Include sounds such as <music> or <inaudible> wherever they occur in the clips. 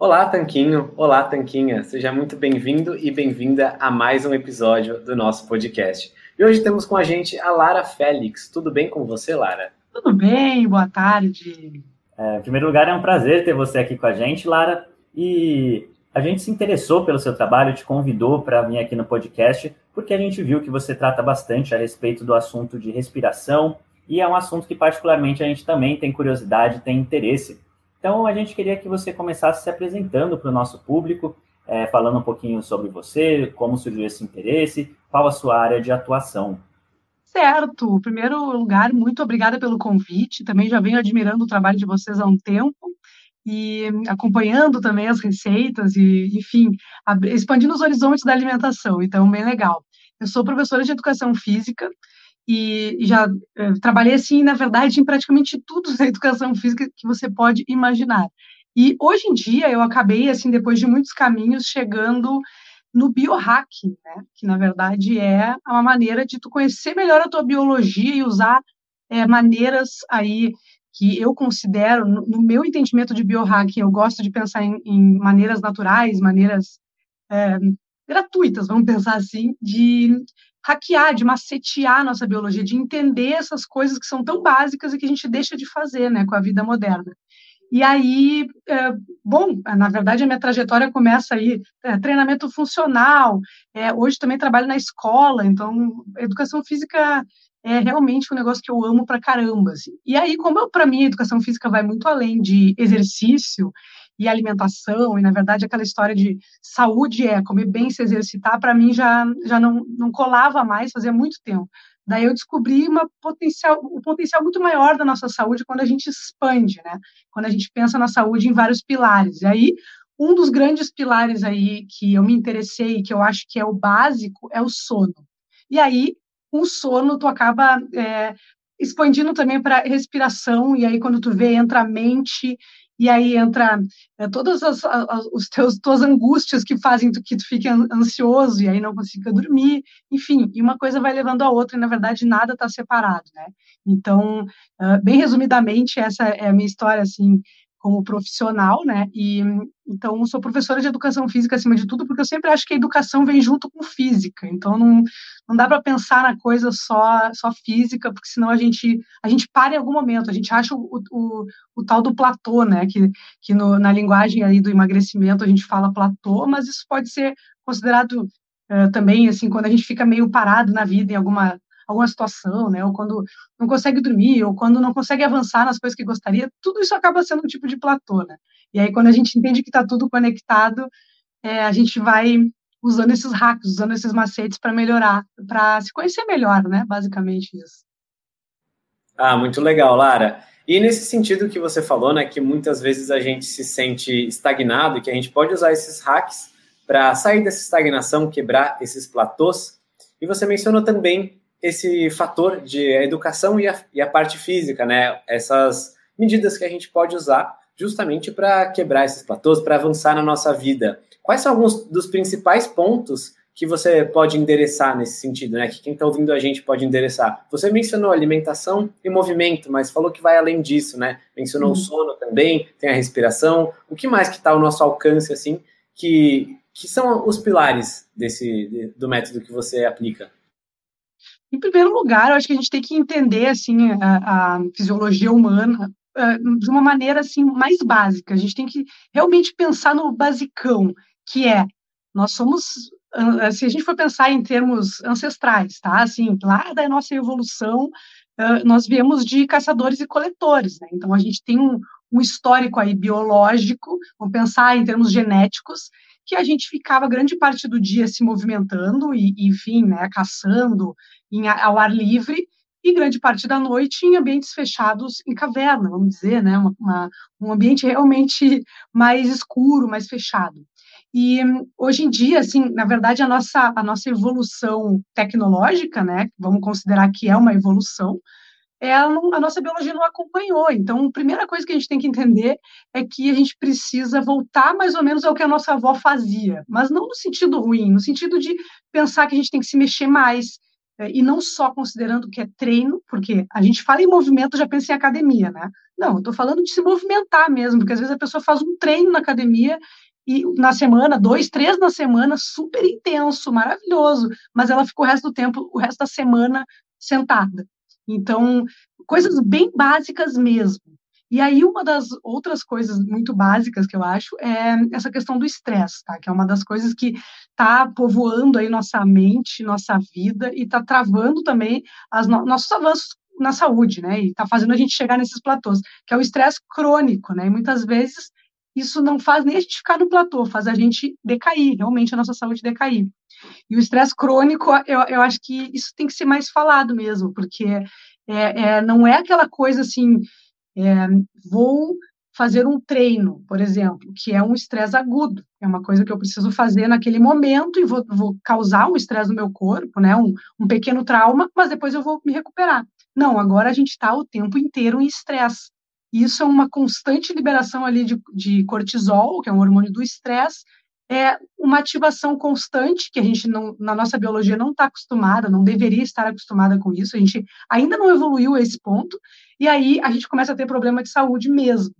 Olá, Tanquinho. Olá, Tanquinha. Seja muito bem-vindo e bem-vinda a mais um episódio do nosso podcast. E hoje temos com a gente a Lara Félix. Tudo bem com você, Lara? Tudo bem, boa tarde. É, em primeiro lugar, é um prazer ter você aqui com a gente, Lara. E a gente se interessou pelo seu trabalho, te convidou para vir aqui no podcast, porque a gente viu que você trata bastante a respeito do assunto de respiração, e é um assunto que, particularmente, a gente também tem curiosidade, tem interesse. Então, a gente queria que você começasse se apresentando para o nosso público, é, falando um pouquinho sobre você, como surgiu esse interesse, qual a sua área de atuação. Certo. Em primeiro lugar, muito obrigada pelo convite. Também já venho admirando o trabalho de vocês há um tempo e acompanhando também as receitas e, enfim, expandindo os horizontes da alimentação. Então, bem legal. Eu sou professora de educação física e já eh, trabalhei assim, na verdade, em praticamente tudo da educação física que você pode imaginar. E hoje em dia eu acabei assim, depois de muitos caminhos, chegando no biohacking, né? Que na verdade é uma maneira de tu conhecer melhor a tua biologia e usar é, maneiras aí que eu considero, no, meu entendimento de biohacking, eu gosto de pensar em, em maneiras naturais, maneiras é, gratuitas, vamos <laughs> pensar assim, de hackear, de macetear a nossa biologia, de entender essas coisas que são tão básicas e que a gente deixa de fazer, né, com a vida moderna. E aí, é, bom, na verdade a minha trajetória começa aí, é, treinamento funcional, é, hoje também trabalho na escola, então educação física é realmente um negócio que eu amo pra caramba, assim. E aí, como para mim a educação física vai muito além de exercício e alimentação, e na verdade aquela história de saúde é comer bem, se exercitar, para mim já, já não, não colava mais, fazia muito tempo. Daí eu descobri uma potencial, um potencial muito maior da nossa saúde quando a gente expande, né? Quando a gente pensa na saúde em vários pilares. E aí, um dos grandes pilares aí que eu me interessei, que eu acho que é o básico, é o sono. E aí, o sono, tu acaba é, expandindo também para respiração, e aí quando tu vê, entra a mente, e aí entra é, todas as, as os teus, tuas angústias que fazem tu, que tu fique ansioso e aí não consiga dormir, enfim, e uma coisa vai levando a outra e na verdade nada está separado, né? Então, uh, bem resumidamente, essa é a minha história assim como profissional, né? E então sou professora de educação física acima de tudo, porque eu sempre acho que a educação vem junto com física. Então não, não dá para pensar na coisa só só física, porque senão a gente a gente para em algum momento. A gente acha o, o, o tal do platô, né? Que que no, na linguagem aí do emagrecimento a gente fala platô, mas isso pode ser considerado uh, também assim quando a gente fica meio parado na vida em alguma alguma situação, né? Ou quando não consegue dormir, ou quando não consegue avançar nas coisas que gostaria, tudo isso acaba sendo um tipo de platô, né? E aí, quando a gente entende que está tudo conectado, é, a gente vai usando esses hacks, usando esses macetes para melhorar, para se conhecer melhor, né? Basicamente isso. Ah, muito legal, Lara. E nesse sentido que você falou, né, que muitas vezes a gente se sente estagnado e que a gente pode usar esses hacks para sair dessa estagnação, quebrar esses platôs. E você mencionou também esse fator de educação e a, e a parte física, né? Essas medidas que a gente pode usar justamente para quebrar esses platôs, para avançar na nossa vida. Quais são alguns dos principais pontos que você pode endereçar nesse sentido, né? Que quem está ouvindo a gente pode endereçar. Você mencionou alimentação e movimento, mas falou que vai além disso, né? Mencionou uhum. o sono também, tem a respiração. O que mais que está ao nosso alcance, assim, que, que são os pilares desse do método que você aplica? Em primeiro lugar, eu acho que a gente tem que entender assim a, a fisiologia humana uh, de uma maneira assim mais básica. A gente tem que realmente pensar no basicão, que é nós somos uh, se a gente for pensar em termos ancestrais, tá? Assim, lá da nossa evolução, uh, nós viemos de caçadores e coletores, né? Então a gente tem um, um histórico aí biológico, vamos pensar em termos genéticos, que a gente ficava grande parte do dia se movimentando e, enfim, né, caçando em, ao ar livre e grande parte da noite em ambientes fechados em caverna, vamos dizer, né, uma, uma, um ambiente realmente mais escuro, mais fechado. E hoje em dia, assim, na verdade, a nossa, a nossa evolução tecnológica, né, vamos considerar que é uma evolução, não, a nossa biologia não acompanhou. Então, a primeira coisa que a gente tem que entender é que a gente precisa voltar mais ou menos ao que a nossa avó fazia, mas não no sentido ruim, no sentido de pensar que a gente tem que se mexer mais, é, e não só considerando que é treino, porque a gente fala em movimento, já pensa em academia, né? Não, eu estou falando de se movimentar mesmo, porque às vezes a pessoa faz um treino na academia e na semana, dois, três na semana, super intenso, maravilhoso, mas ela ficou o resto do tempo, o resto da semana sentada. Então, coisas bem básicas mesmo. E aí, uma das outras coisas muito básicas que eu acho é essa questão do estresse, tá? Que é uma das coisas que está povoando aí nossa mente, nossa vida e está travando também as no nossos avanços na saúde, né? E está fazendo a gente chegar nesses platôs, que é o estresse crônico, né? E muitas vezes isso não faz nem a gente ficar no platô, faz a gente decair, realmente a nossa saúde decair. E o estresse crônico, eu, eu acho que isso tem que ser mais falado mesmo, porque é, é, não é aquela coisa assim, é, vou fazer um treino, por exemplo, que é um estresse agudo, é uma coisa que eu preciso fazer naquele momento e vou, vou causar um estresse no meu corpo, né, um, um pequeno trauma, mas depois eu vou me recuperar. Não, agora a gente está o tempo inteiro em estresse. Isso é uma constante liberação ali de, de cortisol, que é um hormônio do estresse, é uma ativação constante que a gente não, na nossa biologia não está acostumada, não deveria estar acostumada com isso. A gente ainda não evoluiu a esse ponto e aí a gente começa a ter problema de saúde mesmo.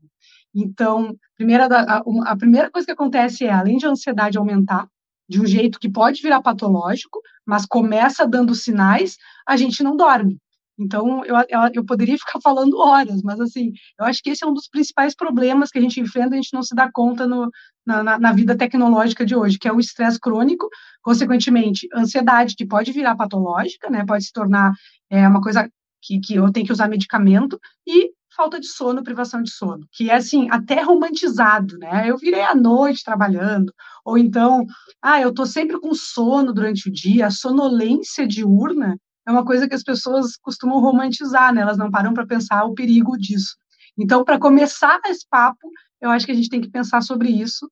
Então, primeira, a, a primeira coisa que acontece é, além de a ansiedade aumentar de um jeito que pode virar patológico, mas começa dando sinais, a gente não dorme. Então, eu, eu, poderia ficar <laughs> falando horas, mas assim, eu acho que esse é um dos principais problemas que a gente enfrenta, a gente não se dá conta no, na, na, vida tecnológica de hoje, que é o estresse crônico, consequentemente, ansiedade, que pode virar patológica, né, pode se tornar é, uma coisa que, que eu tenho que usar medicamento, e falta de sono, privação de sono, que é assim, até romantizado, né? Eu virei à noite trabalhando, ou então, ah, eu tô sempre com sono durante o dia, a sonolência diurna é uma coisa que as pessoas costumam romantizar, né? Elas não param para pensar o perigo disso. Então, para começar esse papo, eu acho que a gente tem que pensar sobre isso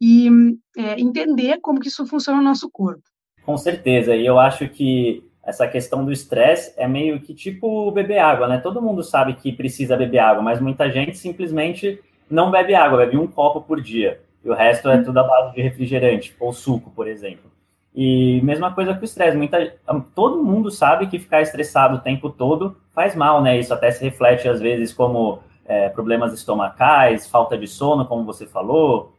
e é, entender como que isso funciona no nosso corpo. Com certeza, e eu acho que essa questão do estresse é meio que tipo beber água, né? Todo mundo sabe que precisa beber água, mas muita gente simplesmente não bebe água, bebe um copo por dia. E o resto é tudo à base de refrigerante, ou suco, por exemplo. E mesma coisa com o estresse. Muita, todo mundo sabe que ficar estressado o tempo todo faz mal, né? Isso até se reflete às vezes como é, problemas estomacais, falta de sono, como você falou,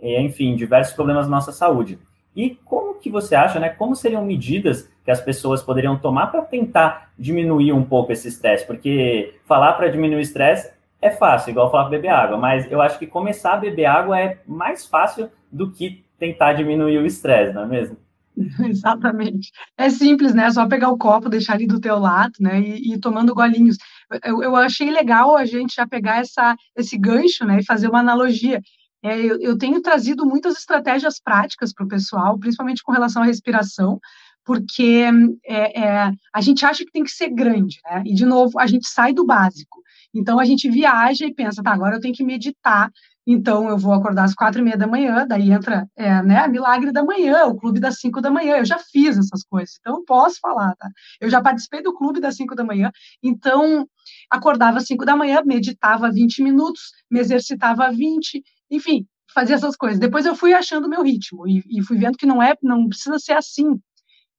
e, enfim, diversos problemas na nossa saúde. E como que você acha, né? Como seriam medidas que as pessoas poderiam tomar para tentar diminuir um pouco esse estresse? Porque falar para diminuir o estresse é fácil, igual falar para beber água, mas eu acho que começar a beber água é mais fácil do que tentar diminuir o estresse, não é mesmo? <laughs> Exatamente. É simples, né? É só pegar o copo, deixar ali do teu lado, né? E, ir tomando golinhos. Eu, eu achei legal a gente já pegar essa, esse gancho, né? E fazer uma analogia. É, eu, eu tenho trazido muitas estratégias práticas para o pessoal, principalmente com relação à respiração, porque é, é, a gente acha que tem que ser grande, né? E, de novo, a gente sai do básico. Então, a gente viaja e pensa, tá, agora eu tenho que meditar então, eu vou acordar às quatro e meia da manhã, daí entra, é, né, Milagre da Manhã, o clube das cinco da manhã. Eu já fiz essas coisas, então posso falar, tá? Eu já participei do clube das cinco da manhã, então acordava às cinco da manhã, meditava 20 minutos, me exercitava 20, enfim, fazia essas coisas. Depois eu fui achando o meu ritmo e, e, fui vendo que não é, não precisa ser assim.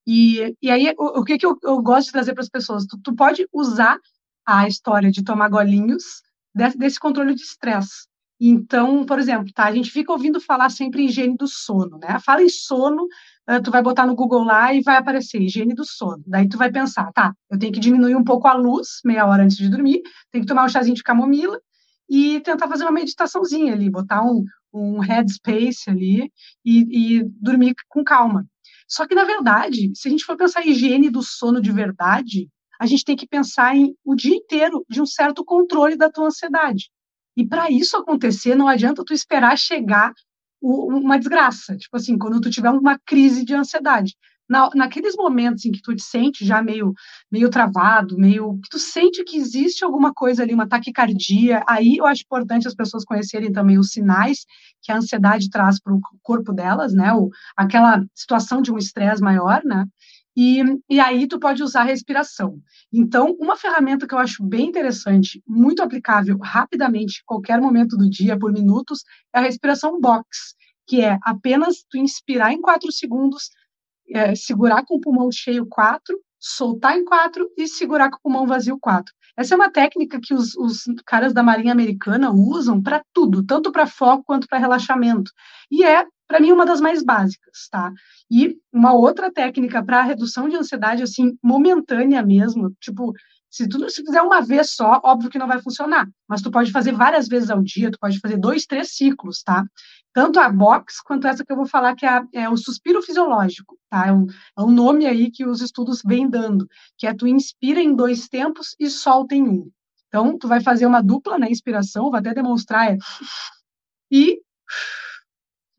E, e aí, o, o que, que eu, eu, gosto de trazer para as pessoas? Tu, tu, pode usar a história de tomar golinhos desse, desse controle de estresse. Então, por exemplo, tá, a gente fica ouvindo falar sempre em higiene do sono, né? Fala em sono, uh, tu vai botar no Google lá e vai aparecer higiene do sono. Daí tu vai pensar, tá, eu tenho que diminuir um pouco a luz, meia hora antes de dormir, tenho que tomar um chazinho de camomila e tentar fazer uma meditaçãozinha ali, botar um, um headspace ali e, e dormir com calma. Só que, na verdade, se a gente for pensar em higiene do sono de verdade, a gente tem que pensar em o dia inteiro de um certo controle da tua ansiedade. E para isso acontecer, não adianta tu esperar chegar o, uma desgraça. Tipo assim, quando tu tiver uma crise de ansiedade. Na, naqueles momentos em que tu te sente já meio, meio travado, meio que tu sente que existe alguma coisa ali, uma taquicardia, aí eu acho importante as pessoas conhecerem também os sinais que a ansiedade traz para o corpo delas, né? O, aquela situação de um estresse maior, né? E, e aí tu pode usar a respiração. Então, uma ferramenta que eu acho bem interessante, muito aplicável rapidamente, qualquer momento do dia, por minutos, é a respiração box, que é apenas tu inspirar em quatro segundos, é, segurar com o pulmão cheio quatro, soltar em quatro e segurar com o pulmão vazio quatro. Essa é uma técnica que os, os caras da Marinha Americana usam para tudo, tanto para foco quanto para relaxamento. E é, para mim, uma das mais básicas, tá? E uma outra técnica para redução de ansiedade, assim, momentânea mesmo, tipo, se tu se fizer uma vez só, óbvio que não vai funcionar, mas tu pode fazer várias vezes ao dia, tu pode fazer dois, três ciclos, tá? Tanto a box quanto essa que eu vou falar, que é, a, é o suspiro fisiológico, tá? É um, é um nome aí que os estudos vêm dando, que é tu inspira em dois tempos e solta em um. Então, tu vai fazer uma dupla na né, inspiração, vou até demonstrar, é e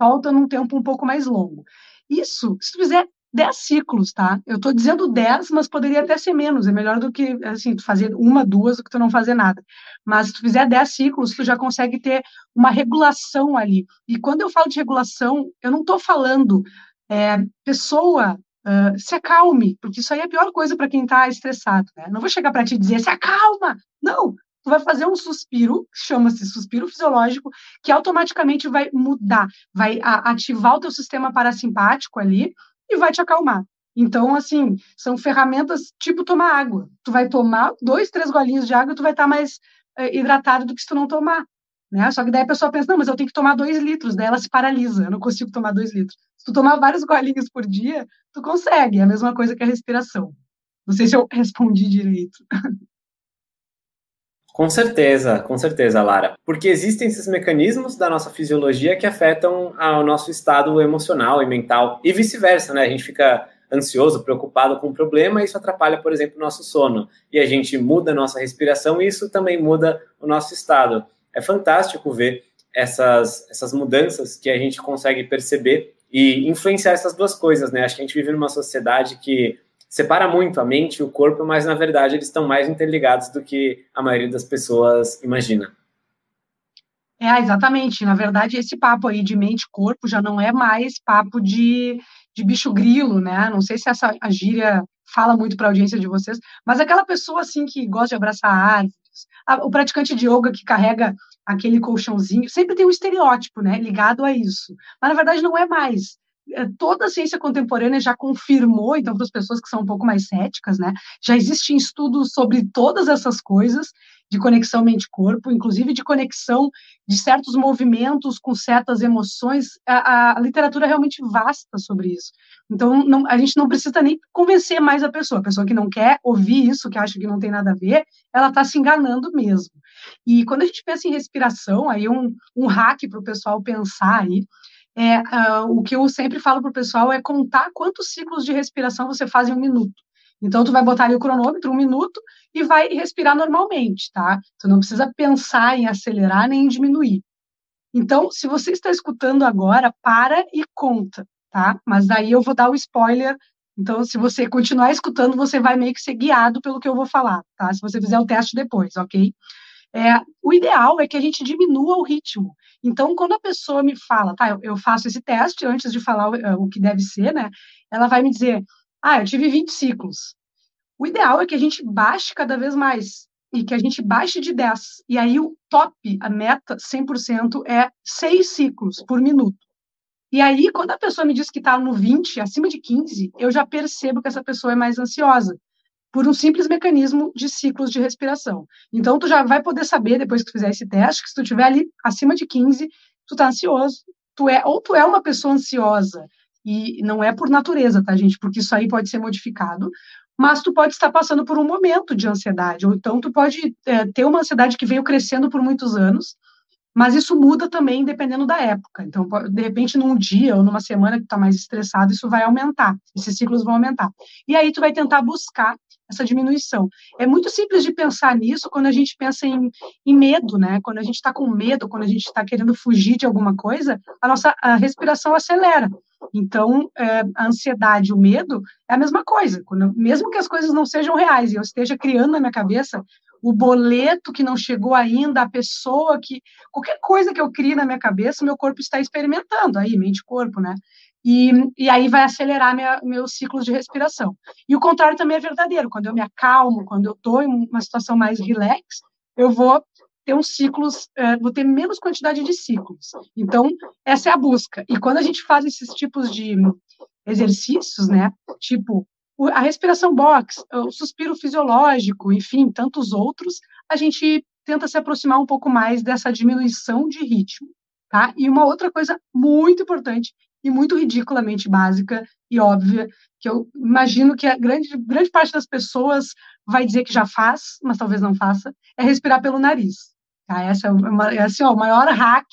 solta num tempo um pouco mais longo. Isso, se tu fizer 10 ciclos, tá? Eu estou dizendo 10, mas poderia até ser menos. É melhor do que, assim, tu fazer uma, duas, do que tu não fazer nada. Mas se tu fizer 10 ciclos, tu já consegue ter uma regulação ali. E quando eu falo de regulação, eu não estou falando é, pessoa uh, se acalme, porque isso aí é a pior coisa para quem está estressado, né? Não vou chegar para te dizer se acalma. Não, tu vai fazer um suspiro, chama-se suspiro fisiológico, que automaticamente vai mudar, vai ativar o teu sistema parasimpático ali, e vai te acalmar. Então, assim, são ferramentas tipo tomar água. Tu vai tomar dois, três golinhos de água, tu vai estar tá mais é, hidratado do que se tu não tomar. Né? Só que daí a pessoa pensa, não, mas eu tenho que tomar dois litros, daí ela se paralisa, eu não consigo tomar dois litros. Se tu tomar vários golinhos por dia, tu consegue, é a mesma coisa que a respiração. Não sei se eu <laughs> respondi direito. Com certeza, com certeza, Lara. Porque existem esses mecanismos da nossa fisiologia que afetam o nosso estado emocional e mental e vice-versa, né? A gente fica ansioso, preocupado com um problema, e isso atrapalha, por exemplo, o nosso sono. E a gente muda a nossa respiração e isso também muda o nosso estado. É fantástico ver essas, essas mudanças que a gente consegue perceber e influenciar essas duas coisas, né? Acho que a gente vive numa sociedade que separa muito a mente e o corpo, mas na verdade eles estão mais interligados do que a maioria das pessoas imagina. É, exatamente. Na verdade, esse papo aí de mente e corpo já não é mais papo de, de bicho grilo, né? Não sei se essa gíria fala muito para a audiência de vocês, mas aquela pessoa assim que gosta de abraçar árvores, o praticante de yoga que carrega aquele colchãozinho, sempre tem um estereótipo, né, ligado a isso. Mas na verdade não é mais. É, toda a ciência contemporânea já confirmou, então, para as pessoas que são um pouco mais céticas, né, já existem estudos sobre todas essas coisas de conexão mente-corpo, inclusive de conexão de certos movimentos com certas emoções. A, a literatura é realmente vasta sobre isso. Então, não, a gente não precisa nem convencer mais a pessoa. A pessoa que não quer ouvir isso, que acha que não tem nada a ver, ela está se enganando mesmo. E quando a gente pensa em respiração, aí um, um hack para o pessoal pensar aí, é, uh, o que eu sempre falo para o pessoal é contar quantos ciclos de respiração você faz em um minuto. Então, tu vai botar ali o cronômetro, um minuto, e vai respirar normalmente, tá? Tu não precisa pensar em acelerar nem em diminuir. Então, se você está escutando agora, para e conta, tá? Mas daí eu vou dar o spoiler. Então, se você continuar escutando, você vai meio que ser guiado pelo que eu vou falar, tá? Se você fizer o teste depois, ok? É, o ideal é que a gente diminua o ritmo. Então, quando a pessoa me fala, tá, eu, faço esse teste antes de falar o, eh, o, que deve ser, né? Ela vai me dizer, ah, eu tive 20 ciclos. O ideal é que a gente baixe cada vez mais e que a gente baixe de 10. E aí o top, a meta 100% é 6 ciclos por minuto. E aí, quando a pessoa me diz que está no 20, acima de 15, eu já percebo que essa pessoa é mais ansiosa por um simples mecanismo de ciclos de respiração. Então, tu já vai poder saber, depois que tu fizer esse teste, que se tu estiver ali acima de 15, tu tá ansioso. Tu é, ou tu é uma pessoa ansiosa, e não é por natureza, tá, gente? Porque isso aí pode ser modificado, mas tu pode estar passando por um momento de ansiedade, ou então tu pode é, ter uma ansiedade que veio crescendo por muitos anos, mas isso muda também dependendo da época. Então, de repente, num dia ou numa semana que tu está mais estressado, isso vai aumentar, esses ciclos vão aumentar. E aí tu vai tentar buscar essa diminuição. É muito simples de pensar nisso quando a gente pensa em, em medo, né? Quando a gente está com medo, quando a gente está querendo fugir de alguma coisa, a nossa a respiração acelera. Então, é, a ansiedade, o medo é a mesma coisa. Quando, mesmo que as coisas não sejam reais e eu esteja criando na minha cabeça o boleto que não chegou ainda, a pessoa que. qualquer coisa que eu crie na minha cabeça, meu corpo está experimentando, aí, mente-corpo, né? E, e aí vai acelerar minha, meus ciclos de respiração. E o contrário também é verdadeiro. Quando eu me acalmo, quando eu estou em uma situação mais relax, eu vou ter uns ciclos, é, vou ter menos quantidade de ciclos. Então, essa é a busca. E quando a gente faz esses tipos de exercícios, né, tipo a respiração box, o suspiro fisiológico, enfim, tantos outros, a gente tenta se aproximar um pouco mais dessa diminuição de ritmo, tá? E uma outra coisa muito importante e muito ridiculamente básica e óbvia, que eu imagino que a grande, grande parte das pessoas vai dizer que já faz, mas talvez não faça, é respirar pelo nariz. Tá? Essa é, uma, é assim, ó, o maior hack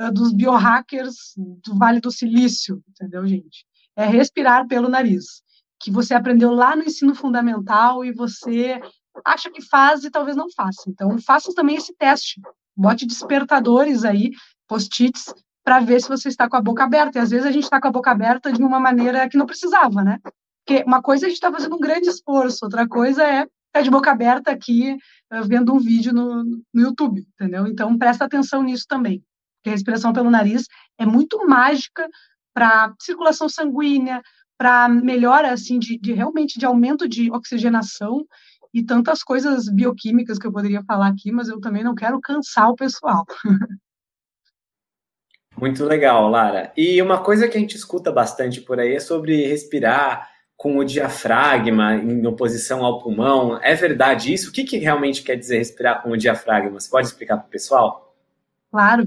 uh, dos biohackers do Vale do Silício, entendeu, gente? É respirar pelo nariz que você aprendeu lá no ensino fundamental e você acha que faz e talvez não faça. Então, faça também esse teste. Bote despertadores aí, post-its, para ver se você está com a boca aberta. E às vezes a gente está com a boca aberta de uma maneira que não precisava, né? Porque uma coisa é a gente está fazendo um grande esforço, outra coisa é estar de boca aberta aqui uh, vendo um vídeo no, no YouTube, entendeu? Então, presta atenção nisso também. Porque a respiração pelo nariz é muito mágica para circulação sanguínea, para melhora assim de, de, realmente de aumento de oxigenação e tantas coisas bioquímicas que eu poderia falar aqui, mas eu também não quero cansar o pessoal. <laughs> Muito legal, Lara. E uma coisa que a gente escuta bastante por aí é sobre respirar com o diafragma em oposição ao pulmão. É verdade isso? O que, que realmente quer dizer respirar com o diafragma? Você pode explicar para o pessoal? Claro.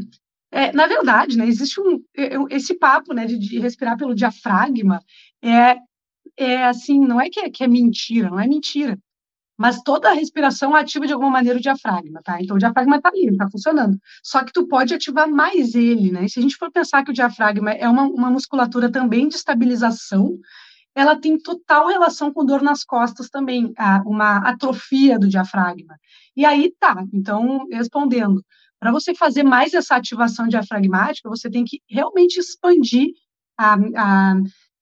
É, na verdade, né, existe um, esse papo né, de, de, respirar pelo diafragma, é, é assim, não é que, é que é mentira, não é mentira, mas toda a respiração ativa de alguma maneira o diafragma, tá? Então o diafragma está ali, está funcionando. Só que tu pode ativar mais ele, né? E se a gente for pensar que o diafragma é uma, uma musculatura também de estabilização, ela tem total relação com dor nas costas também, uma atrofia do diafragma. E aí tá, então, respondendo, para você fazer mais essa ativação diafragmática, você tem que realmente expandir a, a,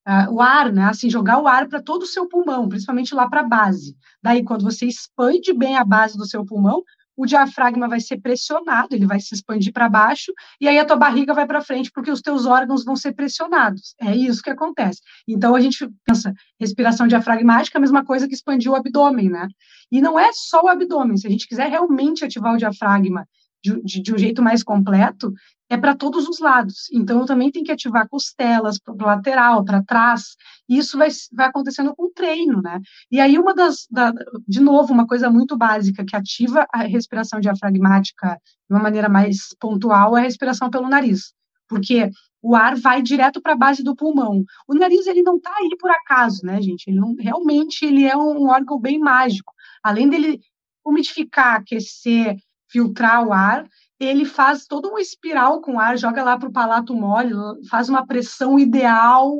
a, o ar, né? Assim, jogar o ar para todo o seu pulmão, principalmente lá para a base. Daí, quando você expande bem a base do seu pulmão, o diafragma vai ser pressionado, ele vai se expandir para baixo, e aí a tua barriga vai para frente, porque os teus órgãos vão ser pressionados. É isso que acontece. Então, a gente pensa, respiração diafragmática é a mesma coisa que expandir o abdômen, né? E não é só o abdômen, se a gente quiser realmente ativar o diafragma de, de, um jeito mais completo, é para todos os lados. Então, eu também tenho que ativar costelas para o lateral, para trás. E isso vai, vai acontecendo com o treino, né? E aí, uma das. Da, de novo, uma coisa muito básica que ativa a respiração diafragmática de uma maneira mais pontual é a respiração pelo nariz. Porque o ar vai direto para a base do pulmão. O nariz, ele não está aí por acaso, né, gente? Ele não, realmente, ele é um órgão bem mágico. Além dele umidificar, aquecer, filtrar o ar, ele faz todo um espiral com o ar, joga lá para o palato mole, faz uma pressão ideal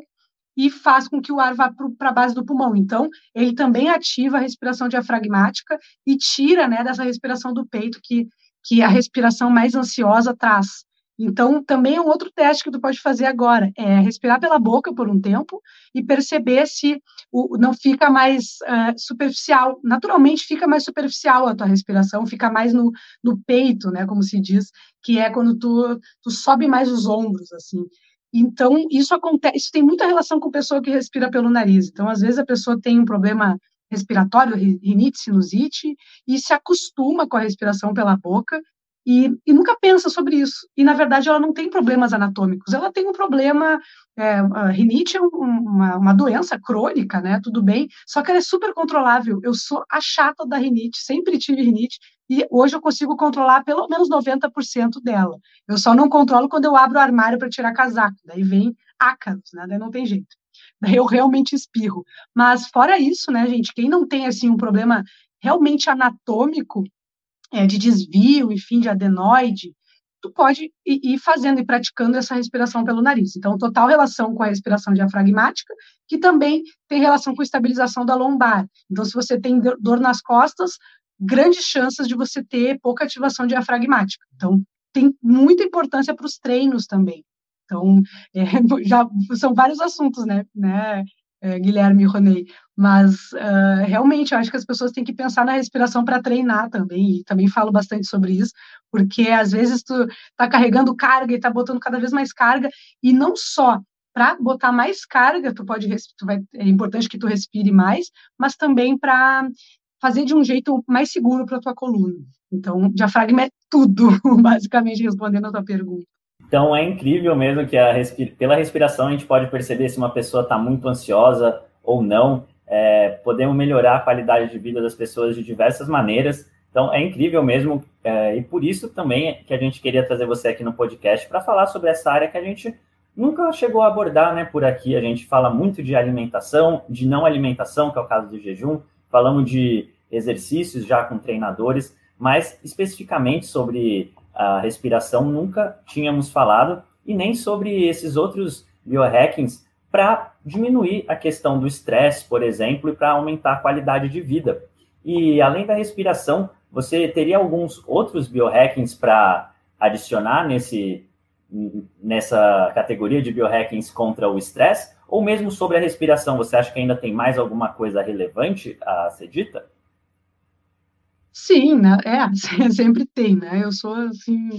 e faz com que o ar vá para a base do pulmão. Então, ele também ativa a respiração diafragmática e tira né, dessa respiração do peito que, que a respiração mais ansiosa traz. Então, também é um outro teste que tu pode fazer agora, é respirar pela boca por um tempo e perceber se o, não fica mais uh, superficial. Naturalmente fica mais superficial a tua respiração, fica mais no, no peito, né, como se diz, que é quando tu, tu sobe mais os ombros, assim. Então, isso acontece, isso tem muita relação com a pessoa que respira pelo nariz. Então, às vezes a pessoa tem um problema respiratório, rinite, sinusite, e se acostuma com a respiração pela boca e, e, nunca pensa sobre isso. E, na verdade, ela não tem problemas anatômicos, ela tem um problema. É, rinite é uma, uma doença crônica, né? Tudo bem, só que ela é super controlável. Eu sou a chata da rinite, sempre tive rinite, e hoje eu consigo controlar pelo menos 90% dela. Eu só não controlo quando eu abro o armário para tirar casaco, daí vem ácaros, né? Daí não tem jeito. Daí eu realmente espirro. Mas, fora isso, né, gente, quem não tem, assim, um problema realmente anatômico, é, de desvio, enfim, de adenoide, tu pode ir fazendo e praticando essa respiração pelo nariz. Então, total relação com a respiração diafragmática, que também tem relação com a estabilização da lombar. Então, se você tem dor nas costas, grandes chances de você ter pouca ativação diafragmática. Então, tem muita importância para os treinos também. Então, <laughs> é, já são vários assuntos, né, né é, Guilherme e Ronei, mas uh, realmente eu acho que as pessoas têm que pensar na respiração para treinar também, e também falo bastante sobre isso, porque às vezes tu tá carregando carga e tá botando cada vez mais carga, e não só para botar mais carga, tu pode tu vai, é importante que tu respire mais, mas também para fazer de um jeito mais seguro para tua coluna. Então, diafragma é tudo, <laughs> basicamente respondendo a tua pergunta. Então é incrível mesmo que respir... pela respiração a gente pode perceber se uma pessoa está muito ansiosa ou não. É, podemos melhorar a qualidade de vida das pessoas de diversas maneiras. Então, é incrível mesmo, é, e por isso também que a gente queria trazer você aqui no podcast para falar sobre essa área que a gente nunca chegou a abordar né, por aqui. A gente fala muito de alimentação, de não alimentação, que é o caso do jejum, falamos de exercícios já com treinadores, mas especificamente sobre a respiração nunca tínhamos falado, e nem sobre esses outros biohackings para diminuir a questão do estresse, por exemplo, e para aumentar a qualidade de vida. E além da respiração, você teria alguns outros biohackings para adicionar nesse, nessa categoria de biohackings contra o estresse? Ou mesmo sobre a respiração, você acha que ainda tem mais alguma coisa relevante a ser dita? Sim, né? É, <laughs> sempre tem, né? Eu sou, assim,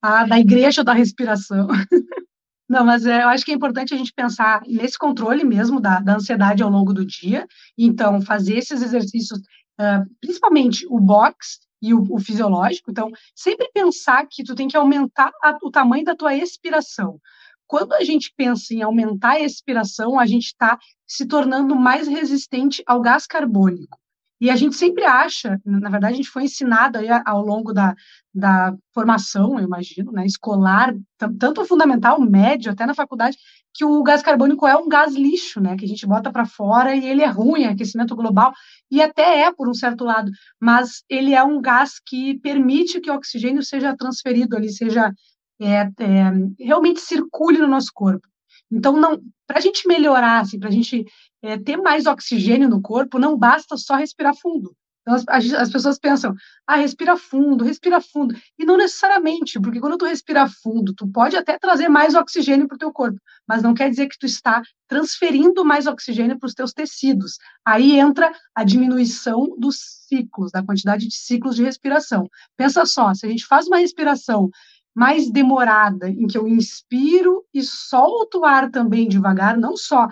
a da igreja da respiração. <laughs> Não, mas é, eu acho que é importante a gente pensar nesse controle mesmo da, da ansiedade ao longo do dia. Então, fazer esses exercícios, uh, principalmente o box e o, o, fisiológico. Então, sempre pensar que tu tem que aumentar a, o tamanho da tua expiração. Quando a gente pensa em aumentar a expiração, a gente está se tornando mais resistente ao gás carbônico. E a gente sempre acha, na verdade, a gente foi ensinado aí ao longo da, da formação, eu imagino, né, escolar, tanto fundamental, médio, até na faculdade, que o gás carbônico é um gás lixo, né, que a gente bota para fora e ele é ruim, é aquecimento global, e até é por um certo lado, mas ele é um gás que permite que o oxigênio seja transferido ali, seja é, é, realmente circule no nosso corpo. Então, não, para a gente melhorar, assim, para a gente é, ter mais oxigênio no corpo, não basta só respirar fundo. Então, as, as, pessoas pensam, ah, respira fundo, respira fundo. E não necessariamente, porque quando tu respira fundo, tu pode até trazer mais oxigênio para o teu corpo, mas não quer dizer que tu está transferindo mais oxigênio para os teus tecidos. Aí entra a diminuição dos ciclos, da quantidade de ciclos de respiração. Pensa só, se a gente faz uma respiração mais demorada, em que eu inspiro e solto o ar também devagar, não só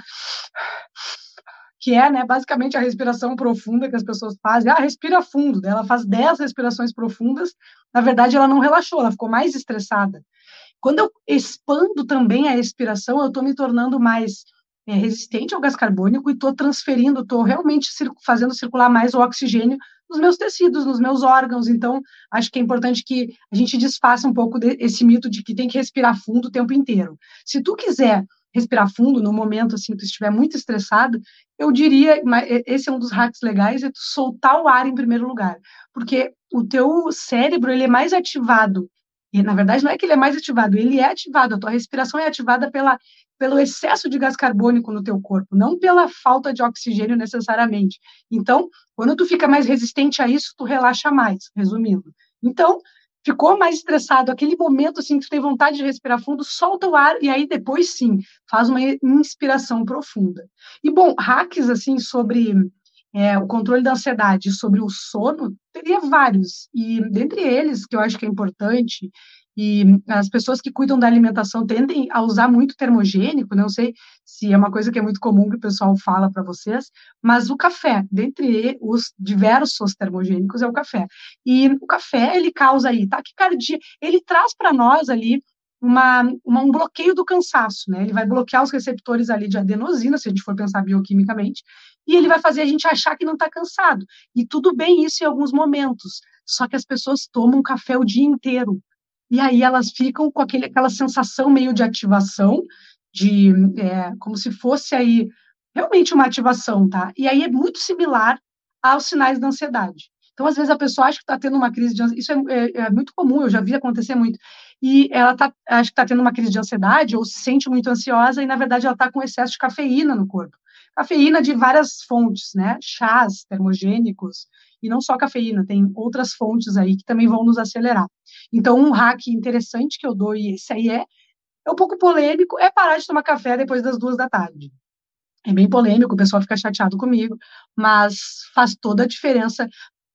que é, né, basicamente a respiração profunda que as pessoas fazem. Ah, respira fundo. Ela faz 10 respirações profundas. Na verdade, ela não relaxou, ela ficou mais estressada. Quando eu expando também a respiração, eu estou me tornando mais é, resistente ao gás carbônico e estou transferindo, estou realmente fazendo circular mais o oxigênio nos meus tecidos, nos meus órgãos. Então, acho que é importante que a gente desfaça um pouco desse mito de que tem que respirar fundo o tempo inteiro. Se tu quiser respirar fundo no momento assim que tu estiver muito estressado, eu diria, esse é um dos hacks legais, é tu soltar o ar em primeiro lugar, porque o teu cérebro ele é mais ativado e, na verdade, não é que ele é mais ativado, ele é ativado, a tua respiração é ativada pela, pelo excesso de gás carbônico no teu corpo, não pela falta de oxigênio necessariamente. Então, quando tu fica mais resistente a isso, tu relaxa mais, resumindo. Então, ficou mais estressado, aquele momento assim que tu tem vontade de respirar fundo, solta o ar e aí depois sim, faz uma inspiração profunda. E bom, hacks assim sobre é, o controle da ansiedade sobre o sono, teria vários. E dentre eles, que eu acho que é importante, e as pessoas que cuidam da alimentação tendem a usar muito termogênico, não sei se é uma coisa que é muito comum que o pessoal fala para vocês, mas o café, dentre os diversos termogênicos, é o café. E o café, ele causa aí taquicardia, ele traz para nós ali uma, uma, um bloqueio do cansaço, né? Ele vai bloquear os receptores ali de adenosina, se a gente for pensar bioquimicamente, e ele vai fazer a gente achar que não está cansado. E tudo bem isso em alguns momentos, só que as pessoas tomam café o dia inteiro. E aí elas ficam com aquele, aquela sensação meio de ativação, de é, como se fosse aí realmente uma ativação, tá? E aí é muito similar aos sinais da ansiedade. Então, às vezes, a pessoa acha que está tendo uma crise de ansiedade. Isso é, é, é, muito comum, eu já vi acontecer muito. E ela tá, acha que está tendo uma crise de ansiedade ou se sente muito ansiosa e, na verdade, ela está com excesso de cafeína no corpo cafeína de várias fontes, né? Chás termogênicos, e não só cafeína, tem outras fontes aí que também vão nos acelerar. Então, um hack interessante que eu dou, e esse aí é, é um pouco polêmico, é parar de tomar café depois das duas da tarde. É bem polêmico, o pessoal fica chateado comigo, mas faz toda a diferença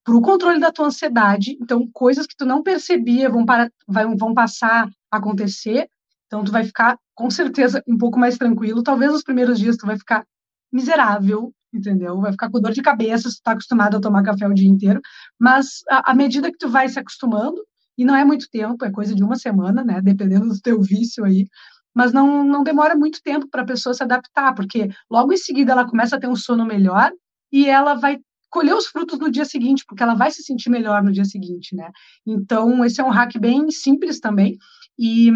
para o controle da tua ansiedade. Então, coisas que tu não percebia vão, para, vão, passar a acontecer. Então, tu vai ficar, com certeza, um pouco mais tranquilo. Talvez nos primeiros dias tu vai ficar miserável, entendeu? Vai ficar com dor de cabeça se tu tá acostumado a tomar café o dia inteiro, mas à medida que tu vai se acostumando, e não é muito tempo, é coisa de uma semana, né, dependendo do teu vício aí, mas não, não demora muito tempo para a pessoa se adaptar, porque logo em seguida ela começa a ter um sono melhor, e ela vai colher os frutos no dia seguinte, porque ela vai se sentir melhor no dia seguinte, né? Então, esse é um hack bem simples também. E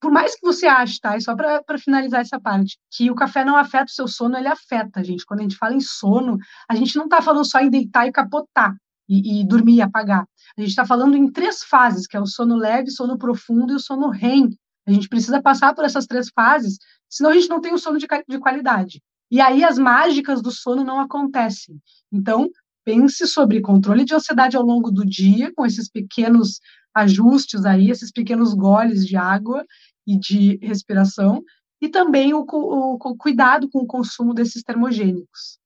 por mais que você ache, tá? E só para finalizar essa parte, que o café não afeta o seu sono, ele afeta, gente. Quando a gente fala em sono, a gente não está falando só em deitar e capotar e, e dormir e apagar. A gente está falando em três fases, que é o sono leve, sono profundo e o sono REM. A gente precisa passar por essas três fases, senão a gente não tem o sono de, de qualidade. E aí as mágicas do sono não acontecem. Então, pense sobre controle de ansiedade ao longo do dia, com esses pequenos ajustes aí, esses pequenos goles de água e de respiração, e também o, o, o cuidado com o consumo desses termogênicos.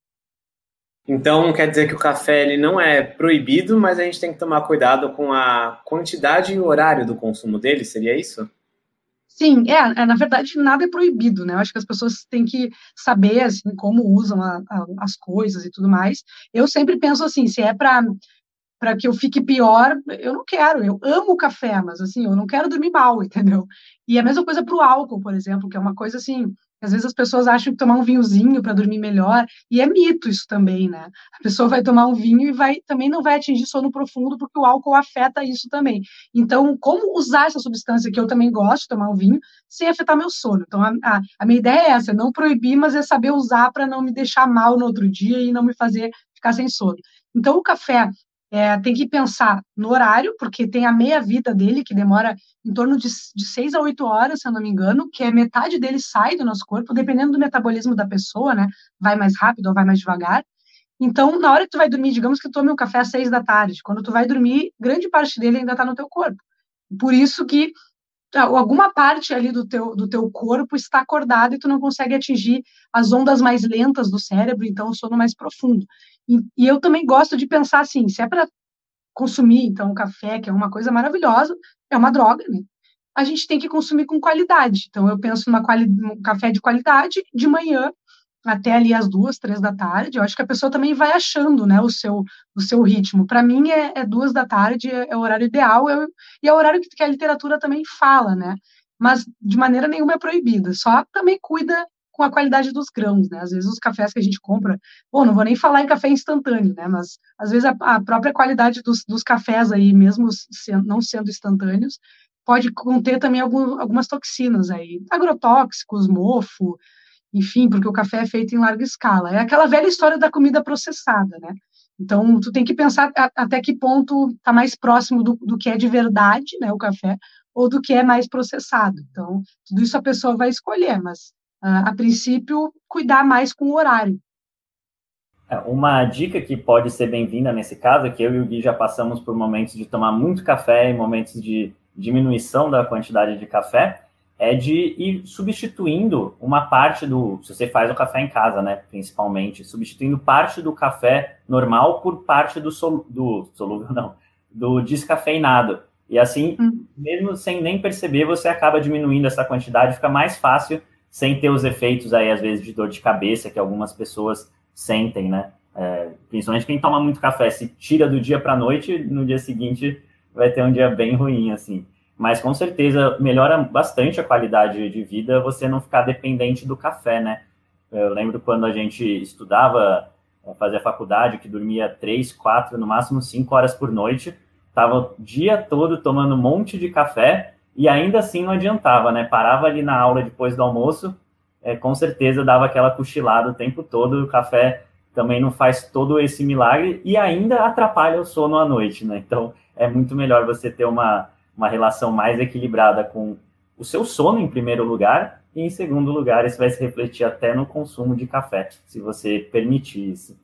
Então, quer dizer que o café ele não é proibido, mas a gente tem que tomar cuidado com a quantidade e o horário do consumo dele, seria isso? Sim, é, é, na verdade nada é proibido, né? Eu acho que as pessoas têm que saber assim como usam a, a, as coisas e tudo mais. Eu sempre penso assim, se é para para que eu fique pior, eu não quero. Eu amo o café, mas assim, eu não quero dormir mal, <laughs> entendeu? E a mesma coisa para o álcool, por exemplo, que é uma coisa assim, às vezes as pessoas acham que tomar um vinhozinho para dormir melhor, e é mito isso também, né? A pessoa vai tomar um vinho e vai também não vai atingir sono profundo, porque o álcool afeta isso também. Então, como usar essa substância que eu também gosto de tomar um vinho, sem afetar meu sono? Então, a, a, a minha ideia é essa, não proibir, mas é saber usar para não me deixar mal no outro dia e não me fazer ficar sem sono. Então, o café, é, tem que pensar no horário, porque tem a meia-vida dele, que demora em torno de, de seis a oito horas, se eu não me engano, que é metade dele sai do nosso corpo, dependendo do metabolismo da pessoa, né? Vai mais rápido ou vai mais devagar. Então, na hora que tu vai dormir, digamos que tome um café às seis da tarde, quando tu vai dormir, grande parte dele ainda está no teu corpo. Por isso que alguma parte ali do teu, do teu corpo está acordada e tu não consegue atingir as ondas mais lentas do cérebro, então o sono mais profundo. E, e eu também gosto de pensar assim, se é para consumir, então, café, que é uma coisa maravilhosa, é uma droga, né? A gente tem que consumir com qualidade. Então, eu penso numa quali um café de qualidade de manhã até ali as duas, três da tarde. Eu acho que a pessoa também vai achando, né, o seu, o seu ritmo. Para mim, é, é, duas da tarde, é, é o horário ideal, é, e é o horário que, que a literatura também fala, né? Mas de maneira nenhuma é proibida. Só também cuida com a qualidade dos grãos, né? Às vezes os cafés que a gente compra, bom, não vou nem falar em café instantâneo, né? Mas às vezes a, a própria qualidade dos, dos cafés aí, mesmo não sendo instantâneos, pode conter também algum, algumas toxinas aí, agrotóxicos, mofo, enfim, porque o café é feito em larga escala. É aquela velha história da comida processada, né? Então, tu tem que pensar até que ponto está mais próximo do, do que é de verdade, né, o café, ou do que é mais processado. Então, tudo isso a pessoa vai escolher, mas a princípio, cuidar mais com o horário. É, uma dica que pode ser bem-vinda nesse caso é que eu e o Gui já passamos por momentos de tomar muito café e momentos de diminuição da quantidade de café, é de ir substituindo uma parte do. Se você faz o café em casa, né? Principalmente, substituindo parte do café normal por parte do, sol, do solúvel, <laughs> não, do descafeinado. E assim, hum. mesmo sem nem perceber, você acaba diminuindo essa quantidade, fica mais fácil sem ter os efeitos aí, às vezes, de dor de cabeça que algumas pessoas sentem, né? É, principalmente quem toma muito café, se tira do dia para a noite, no dia seguinte vai ter um dia bem ruim, assim. Mas com certeza melhora bastante a qualidade de vida você não ficar dependente do café, né? Eu lembro quando a gente estudava, é, fazia faculdade, que dormia três, quatro, no máximo cinco horas por noite, tava o dia todo tomando um monte de café e ainda assim não adiantava, né? Parava ali na aula depois do almoço, é, com certeza dava aquela cochilada o tempo todo, o café também não faz todo esse milagre e ainda atrapalha o sono à noite, né? Então é muito melhor você ter uma, uma relação mais equilibrada com o seu sono em primeiro lugar e em segundo lugar isso vai se refletir até no consumo de café, se você permitir isso.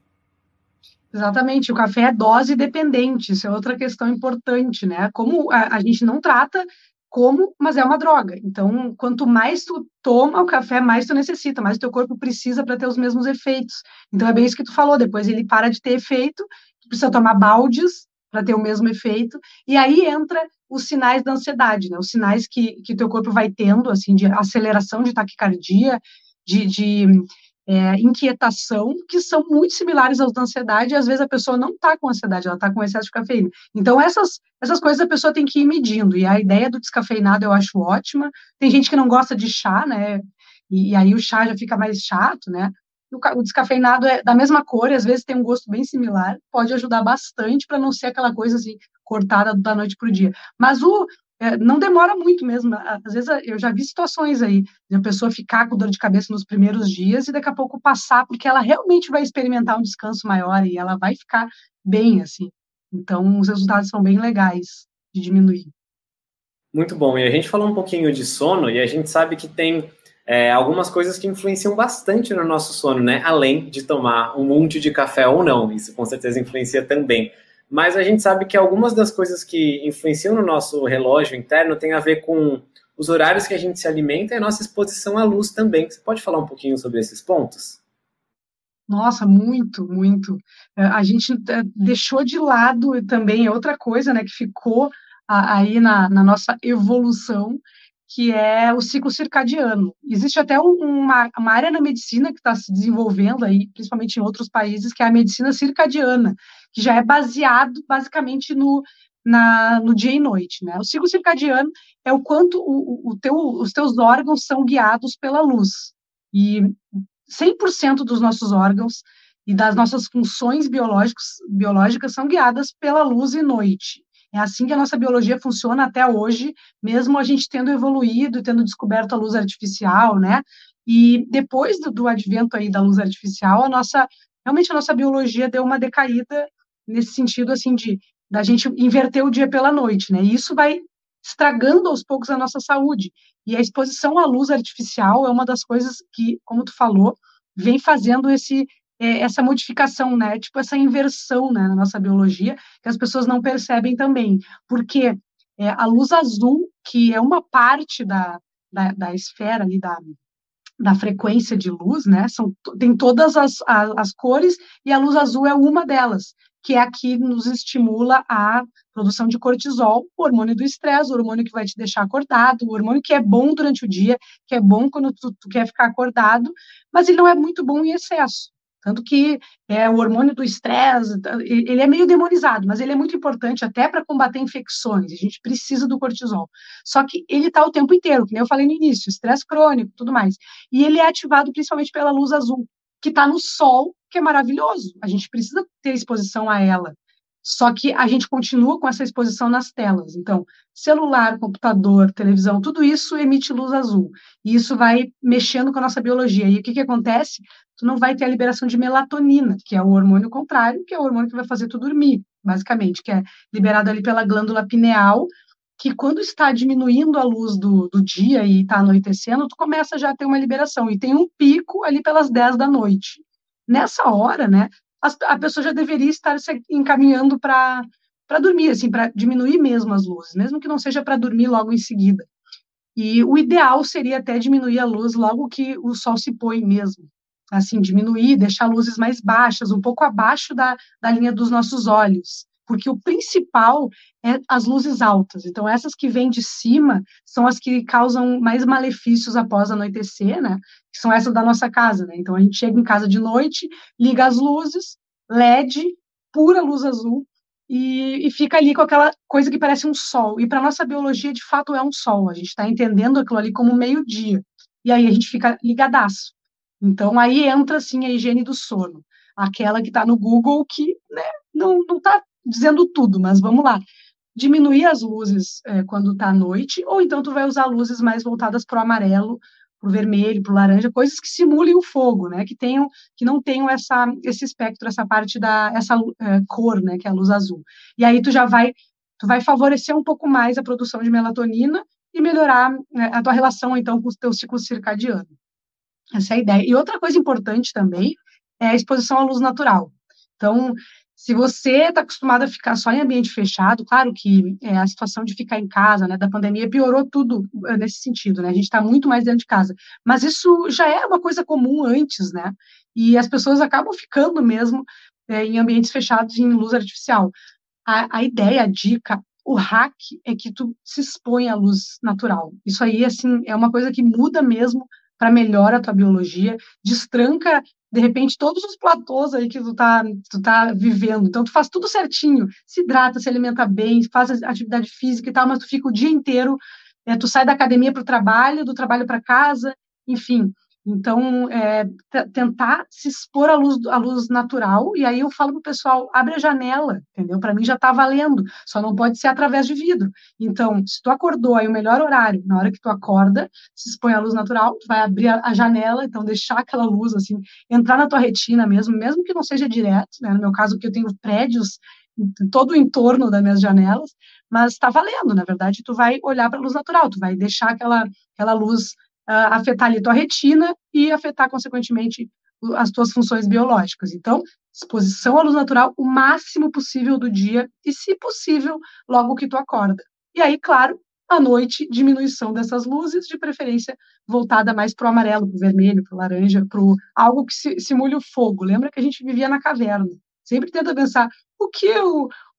Exatamente, o café é dose dependente, isso é outra questão importante, né? Como a, a gente não trata como, mas é uma droga. Então, quanto mais tu toma o café, mais tu necessita, mais teu corpo precisa para ter os mesmos efeitos. Então, é bem isso que tu falou. Depois ele para de ter efeito, precisa tomar baldes para ter o mesmo efeito. E aí entra os sinais da ansiedade, né? Os sinais que que teu corpo vai tendo, assim, de aceleração de taquicardia, de, de é, inquietação, que são muito similares aos da ansiedade, e às vezes a pessoa não está com ansiedade, ela está com excesso de cafeína. Então, essas, essas coisas a pessoa tem que ir medindo, e a ideia do descafeinado eu acho ótima. Tem gente que não gosta de chá, né? E, e aí o chá já fica mais chato, né? O descafeinado é da mesma cor, às vezes tem um gosto bem similar, pode ajudar bastante para não ser aquela coisa assim, cortada da noite para o dia. Mas o é, não demora muito mesmo. Às vezes eu já vi situações aí de a pessoa ficar com dor de cabeça nos primeiros dias e daqui a pouco passar, porque ela realmente vai experimentar um descanso maior e ela vai ficar bem assim. Então, os resultados são bem legais de diminuir. Muito bom. E a gente falou um pouquinho de sono e a gente sabe que tem é, algumas coisas que influenciam bastante no nosso sono, né? Além de tomar um monte de café ou não. Isso com certeza influencia também. Mas a gente sabe que algumas das coisas que influenciam no nosso relógio interno tem a ver com os horários que a gente se alimenta e a nossa exposição à luz também. Você pode falar um pouquinho sobre esses pontos? Nossa, muito, muito. É, a gente é, deixou de lado também outra coisa, né, que ficou aí na, na nossa evolução, que é o ciclo circadiano. Existe até uma, uma área na medicina que está se desenvolvendo aí, principalmente em outros países, que é a medicina circadiana, que já é baseado basicamente no, na, no dia e noite. Né? O ciclo circadiano é o quanto o, o teu, os teus órgãos são guiados pela luz. E 100% dos nossos órgãos e das nossas funções biológicas são guiadas pela luz e noite. É assim que a nossa biologia funciona até hoje, mesmo a gente tendo evoluído, tendo descoberto a luz artificial, né? E depois do, do advento aí da luz artificial, a nossa realmente a nossa biologia deu uma decaída nesse sentido assim de da gente inverter o dia pela noite, né? E isso vai estragando aos poucos a nossa saúde. E a exposição à luz artificial é uma das coisas que, como tu falou, vem fazendo esse essa modificação, né? Tipo essa inversão né, na nossa biologia que as pessoas não percebem também, porque é, a luz azul, que é uma parte da, da, da esfera ali da, da frequência de luz, né? São, tem todas as, as, as, cores e a luz azul é uma delas, que é a que nos estimula a produção de cortisol, o hormônio do estresse, o hormônio que vai te deixar acordado, o hormônio que é bom durante o dia, que é bom quando tu, tu quer ficar acordado, mas ele não é muito bom em excesso. Tanto que é, o hormônio do estresse, ele é meio demonizado, mas ele é muito importante até para combater infecções. A gente precisa do cortisol. Só que ele está o tempo inteiro, nem eu falei no início, estresse crônico, tudo mais. E ele é ativado principalmente pela luz azul, que está no sol, que é maravilhoso. A gente precisa ter exposição a ela. Só que a gente continua com essa exposição nas telas. Então, celular, computador, televisão, tudo isso emite luz azul. E isso vai mexendo com a nossa biologia. E o que, que acontece? Tu não vai ter a liberação de melatonina, que é o hormônio contrário, que é o hormônio que vai fazer tu dormir, basicamente, que é liberado ali pela glândula pineal, que quando está diminuindo a luz do, do dia e está anoitecendo, tu começa já a ter uma liberação. E tem um pico ali pelas 10 da noite. Nessa hora, né, a, pessoa já deveria estar se encaminhando para dormir, assim, para diminuir mesmo as luzes, mesmo que não seja para dormir logo em seguida. E o ideal seria até diminuir a luz logo que o sol se põe mesmo. Assim, diminuir, deixar luzes mais baixas, um pouco abaixo da, da linha dos nossos olhos porque o principal é as luzes altas. Então, essas que vêm de cima são as que causam mais malefícios após anoitecer, né? Que são essas da nossa casa, né? Então, a gente chega em casa de noite, liga as luzes, LED, pura luz azul, e, e fica ali com aquela coisa que parece um sol. E para nossa biologia, de fato, é um sol. A gente está entendendo aquilo ali como meio-dia. E aí a gente fica ligadaço. Então, aí entra, assim, a higiene do sono. Aquela que está no Google que né, não está dizendo tudo, mas vamos lá. Diminuir as luzes é, quando está à noite, ou então tu vai usar luzes mais voltadas para o amarelo, para o vermelho, para o laranja, coisas que simulem o fogo, né? Que tenham, que não tenham essa, esse espectro, essa parte da, essa é, cor, né? Que é a luz azul. E aí tu já vai, tu vai favorecer um pouco mais a produção de melatonina e melhorar né, a tua relação então com o teu ciclo circadiano. Essa é a ideia. E outra coisa importante também é a exposição à luz natural. Então, se você está acostumado a ficar só em ambiente fechado, claro que é, a situação de ficar em casa, né, da pandemia, piorou tudo é, nesse sentido, né? A gente está muito mais dentro de casa. Mas isso já era uma coisa comum antes, né? E as pessoas acabam ficando mesmo é, em ambientes fechados em luz artificial. A, a ideia, a dica, o hack é que tu se expõe à luz natural. Isso aí, assim, é uma coisa que muda mesmo para melhor a tua biologia, destranca de repente, todos os platôs aí que tu tá, tu tá vivendo. Então, tu faz tudo certinho, se hidrata, se alimenta bem, faz atividade física e tal, mas tu fica o dia inteiro, é, tu sai da academia para o trabalho, do trabalho para casa, enfim. Então, é, tentar se expor à luz, à luz natural, e aí eu falo para o pessoal, abre a janela, entendeu? Para mim já está valendo, só não pode ser através de vidro. Então, se tu acordou, aí o melhor horário, na hora que tu acorda, se expõe à luz natural, tu vai abrir a, a janela, então deixar aquela luz, assim, entrar na tua retina mesmo, mesmo que não seja direto, né? No meu caso, que eu tenho prédios em todo o entorno das minhas janelas, mas está valendo, na verdade, tu vai olhar para a luz natural, tu vai deixar aquela, aquela luz uh, afetar ali tua retina e afetar, consequentemente, as tuas funções biológicas. Então, exposição à luz natural o máximo possível do dia e, se possível, logo que tu acorda. E aí, claro, à noite, diminuição dessas luzes, de preferência voltada mais para o amarelo, para o vermelho, para o laranja, para algo que simule o fogo. Lembra que a gente vivia na caverna. Sempre tenta pensar o que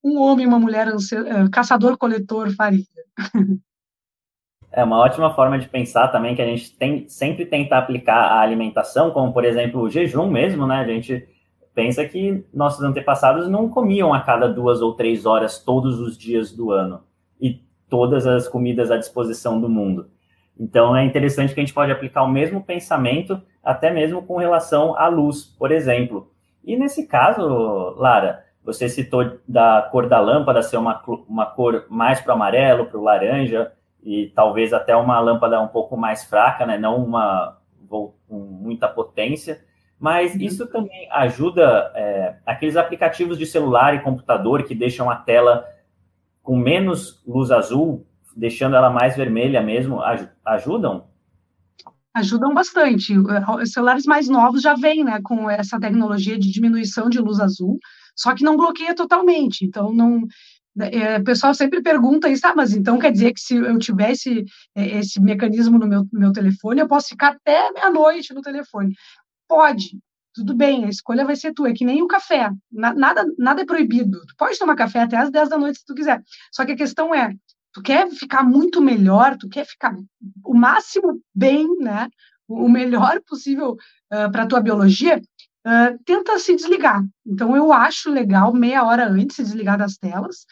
um homem uma mulher eh, caçador-coletor faria. <laughs> É uma ótima forma de pensar também que a gente tem, sempre tenta aplicar a alimentação, como por exemplo o jejum mesmo, né? A gente pensa que nossos antepassados não comiam a cada duas ou três horas todos os dias do ano e todas as comidas à disposição do mundo. Então é interessante que a gente pode aplicar o mesmo pensamento até mesmo com relação à luz, por exemplo. E nesse caso, Lara, você citou da cor da lâmpada ser uma, uma cor mais para o amarelo, para o laranja, e talvez até uma lâmpada um pouco mais fraca, né? não uma com muita potência, mas uhum. isso também ajuda é, aqueles aplicativos de celular e computador que deixam a tela com menos luz azul, deixando ela mais vermelha mesmo, ajudam? Ajudam bastante. Os celulares mais novos já vêm né, com essa tecnologia de diminuição de luz azul, só que não bloqueia totalmente. Então, não, é, o pessoal sempre pergunta isso, ah, mas então quer dizer que se eu tivesse é, esse mecanismo no meu, no meu telefone, eu posso ficar até meia-noite no telefone. Pode, tudo bem, a escolha vai ser tua, é que nem o café, na, nada, nada é proibido. Tu pode tomar café até às 10 da noite se tu quiser. Só que a questão é, tu quer ficar muito melhor, tu quer ficar o máximo bem, né? O melhor possível uh, para a tua biologia, uh, tenta se desligar. Então, eu acho legal meia hora antes se desligar das telas,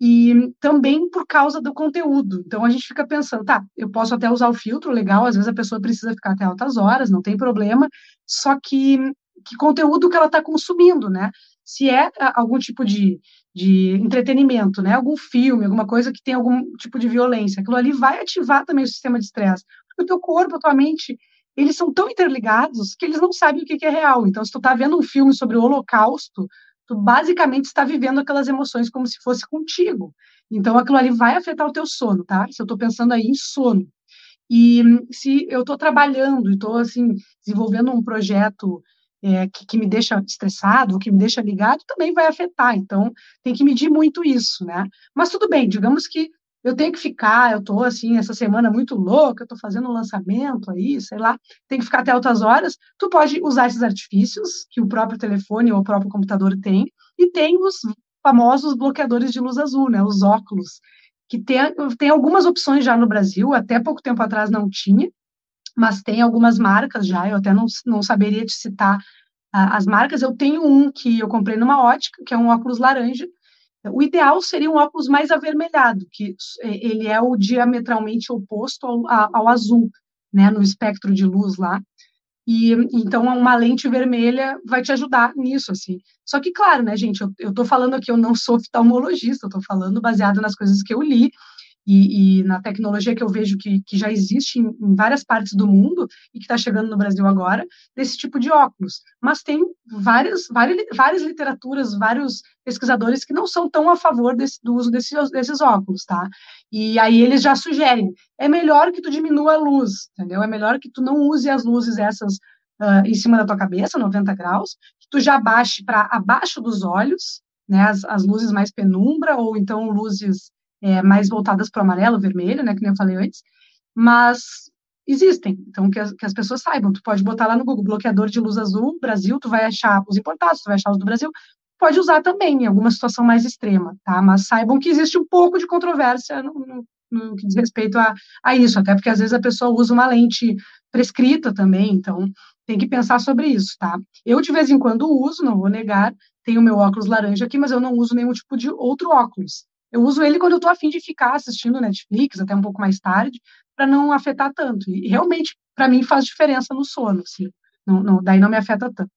e também por causa do conteúdo. Então, a gente fica pensando, tá, eu posso até usar o filtro, legal, às vezes a pessoa precisa ficar até altas horas, não tem problema, só que que conteúdo que ela está consumindo, né? Se é algum tipo de, de entretenimento, né? Algum filme, alguma coisa que tem algum tipo de violência, aquilo ali vai ativar também o sistema de estresse. Porque o teu corpo, a tua mente, eles são tão interligados que eles não sabem o que, é real. Então, se tu está vendo um filme sobre o Holocausto, tu basicamente está vivendo aquelas emoções como se fosse contigo. Então, aquilo ali vai afetar o teu sono, tá? Se eu estou pensando aí em sono. E se eu estou trabalhando e estou, assim, desenvolvendo um projeto é, que, que, me deixa estressado, que me deixa ligado, também vai afetar. Então, tem que medir muito isso, né? Mas tudo bem, digamos que eu tenho que ficar, eu estou assim, essa semana muito louca, eu estou fazendo um lançamento aí, sei lá, tem que ficar até altas horas, tu pode usar esses artifícios que o próprio telefone ou o próprio computador tem, e tem os famosos bloqueadores de luz azul, né, os óculos, que tem, tem algumas opções já no Brasil, até pouco tempo atrás não tinha, mas tem algumas marcas já, eu até não, não saberia te citar uh, as marcas, eu tenho um que eu comprei numa ótica, que é um óculos laranja, o ideal seria um óculos mais avermelhado, que é, ele é o diametralmente oposto ao, ao azul, né, no espectro de luz lá. E então uma lente vermelha vai te ajudar nisso, assim. Só que, claro, né, gente, eu, tô falando aqui, eu não sou oftalmologista, eu falando baseado nas coisas que eu li, e, e, na tecnologia que eu vejo que, que já existe em, em, várias partes do mundo e que está chegando no Brasil agora, desse tipo de óculos. Mas tem várias, várias, várias literaturas, vários pesquisadores que não são tão a favor desse, do uso desses, desses óculos, tá? E aí eles já sugerem, é melhor que tu diminua a luz, entendeu? É melhor que tu não use as luzes essas uh, em cima da tua cabeça, 90 graus, que tu já baixe para abaixo dos olhos, né, as, as luzes mais penumbra, ou então luzes é, mais voltadas para o amarelo, vermelho, né, que nem eu falei antes, mas existem, então que as, que as, pessoas saibam, tu pode botar lá no Google, bloqueador de luz azul, Brasil, tu vai achar os importados, tu vai achar os do Brasil, pode usar também em alguma situação mais extrema, tá, mas saibam que existe um pouco de controvérsia no, no, no que diz respeito a, a isso, até porque às vezes a pessoa usa uma lente prescrita também, então tem que pensar sobre isso, tá? Eu de vez em quando uso, não vou negar, tenho meu óculos laranja aqui, mas eu não uso nenhum tipo de outro óculos, eu uso ele quando eu estou afim de ficar assistindo Netflix até um pouco mais tarde, para não afetar tanto. E realmente para mim faz diferença no sono, assim. Não, não, daí não me afeta tanto.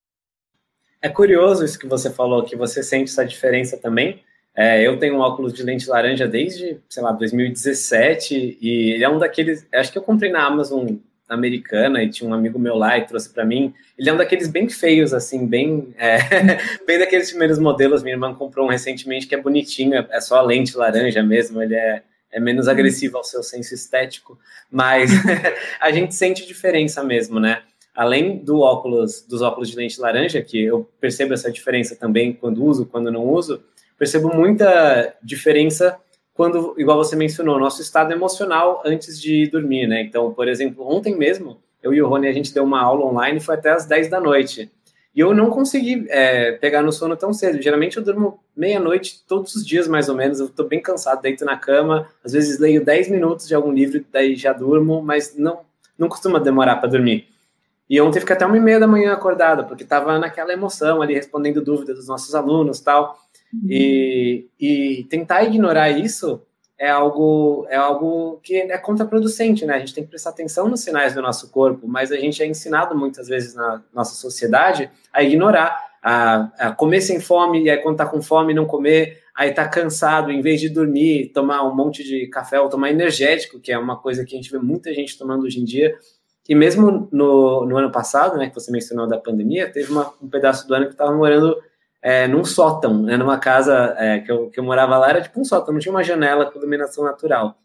É curioso isso que você falou, que você sente essa diferença também. É, eu tenho um óculos de lente laranja desde, sei lá, 2017 e ele é um daqueles. Acho que eu comprei na Amazon americana e tinha um amigo meu lá e trouxe para mim. Ele é um daqueles bem feios, assim, bem, é, <laughs> bem daqueles primeiros modelos. Minha irmã comprou um recentemente que é bonitinho, é, é só a lente laranja mesmo. Ele é, é menos uhum. agressivo ao seu senso estético, mas <laughs> a gente sente diferença mesmo, né? Além do óculos, dos óculos de lente laranja, que eu percebo essa diferença também quando uso, quando não uso, percebo muita diferença quando, igual você mencionou, nosso estado emocional antes de dormir, né? Então, por exemplo, ontem mesmo, eu e o Rony, a gente deu uma aula online, foi até às 10 da noite. E eu não consegui é, pegar no sono tão cedo. Geralmente eu durmo meia-noite todos os dias, mais ou menos. Eu tô bem cansado, deito na cama. Às vezes leio 10 minutos de algum livro, daí já durmo, mas não, não costuma demorar para dormir. E ontem fiquei até uma e meia da manhã acordado, porque estava naquela emoção ali, respondendo dúvidas dos nossos alunos tal. E, e tentar ignorar isso é algo, é algo que é contraproducente, né? A gente tem que prestar atenção nos sinais do nosso corpo, mas a gente é ensinado muitas vezes na nossa sociedade a ignorar, a, a comer sem fome, e aí quando tá com fome não comer, aí tá cansado, em vez de dormir, tomar um monte de café ou tomar energético, que é uma coisa que a gente vê muita gente tomando hoje em dia. E mesmo no, no ano passado, né, que você mencionou da pandemia, teve uma, um pedaço do ano que estava morando é, num sótão, né, numa casa é, que, eu, que eu morava lá, era tipo um sótão, não tinha uma janela com iluminação natural.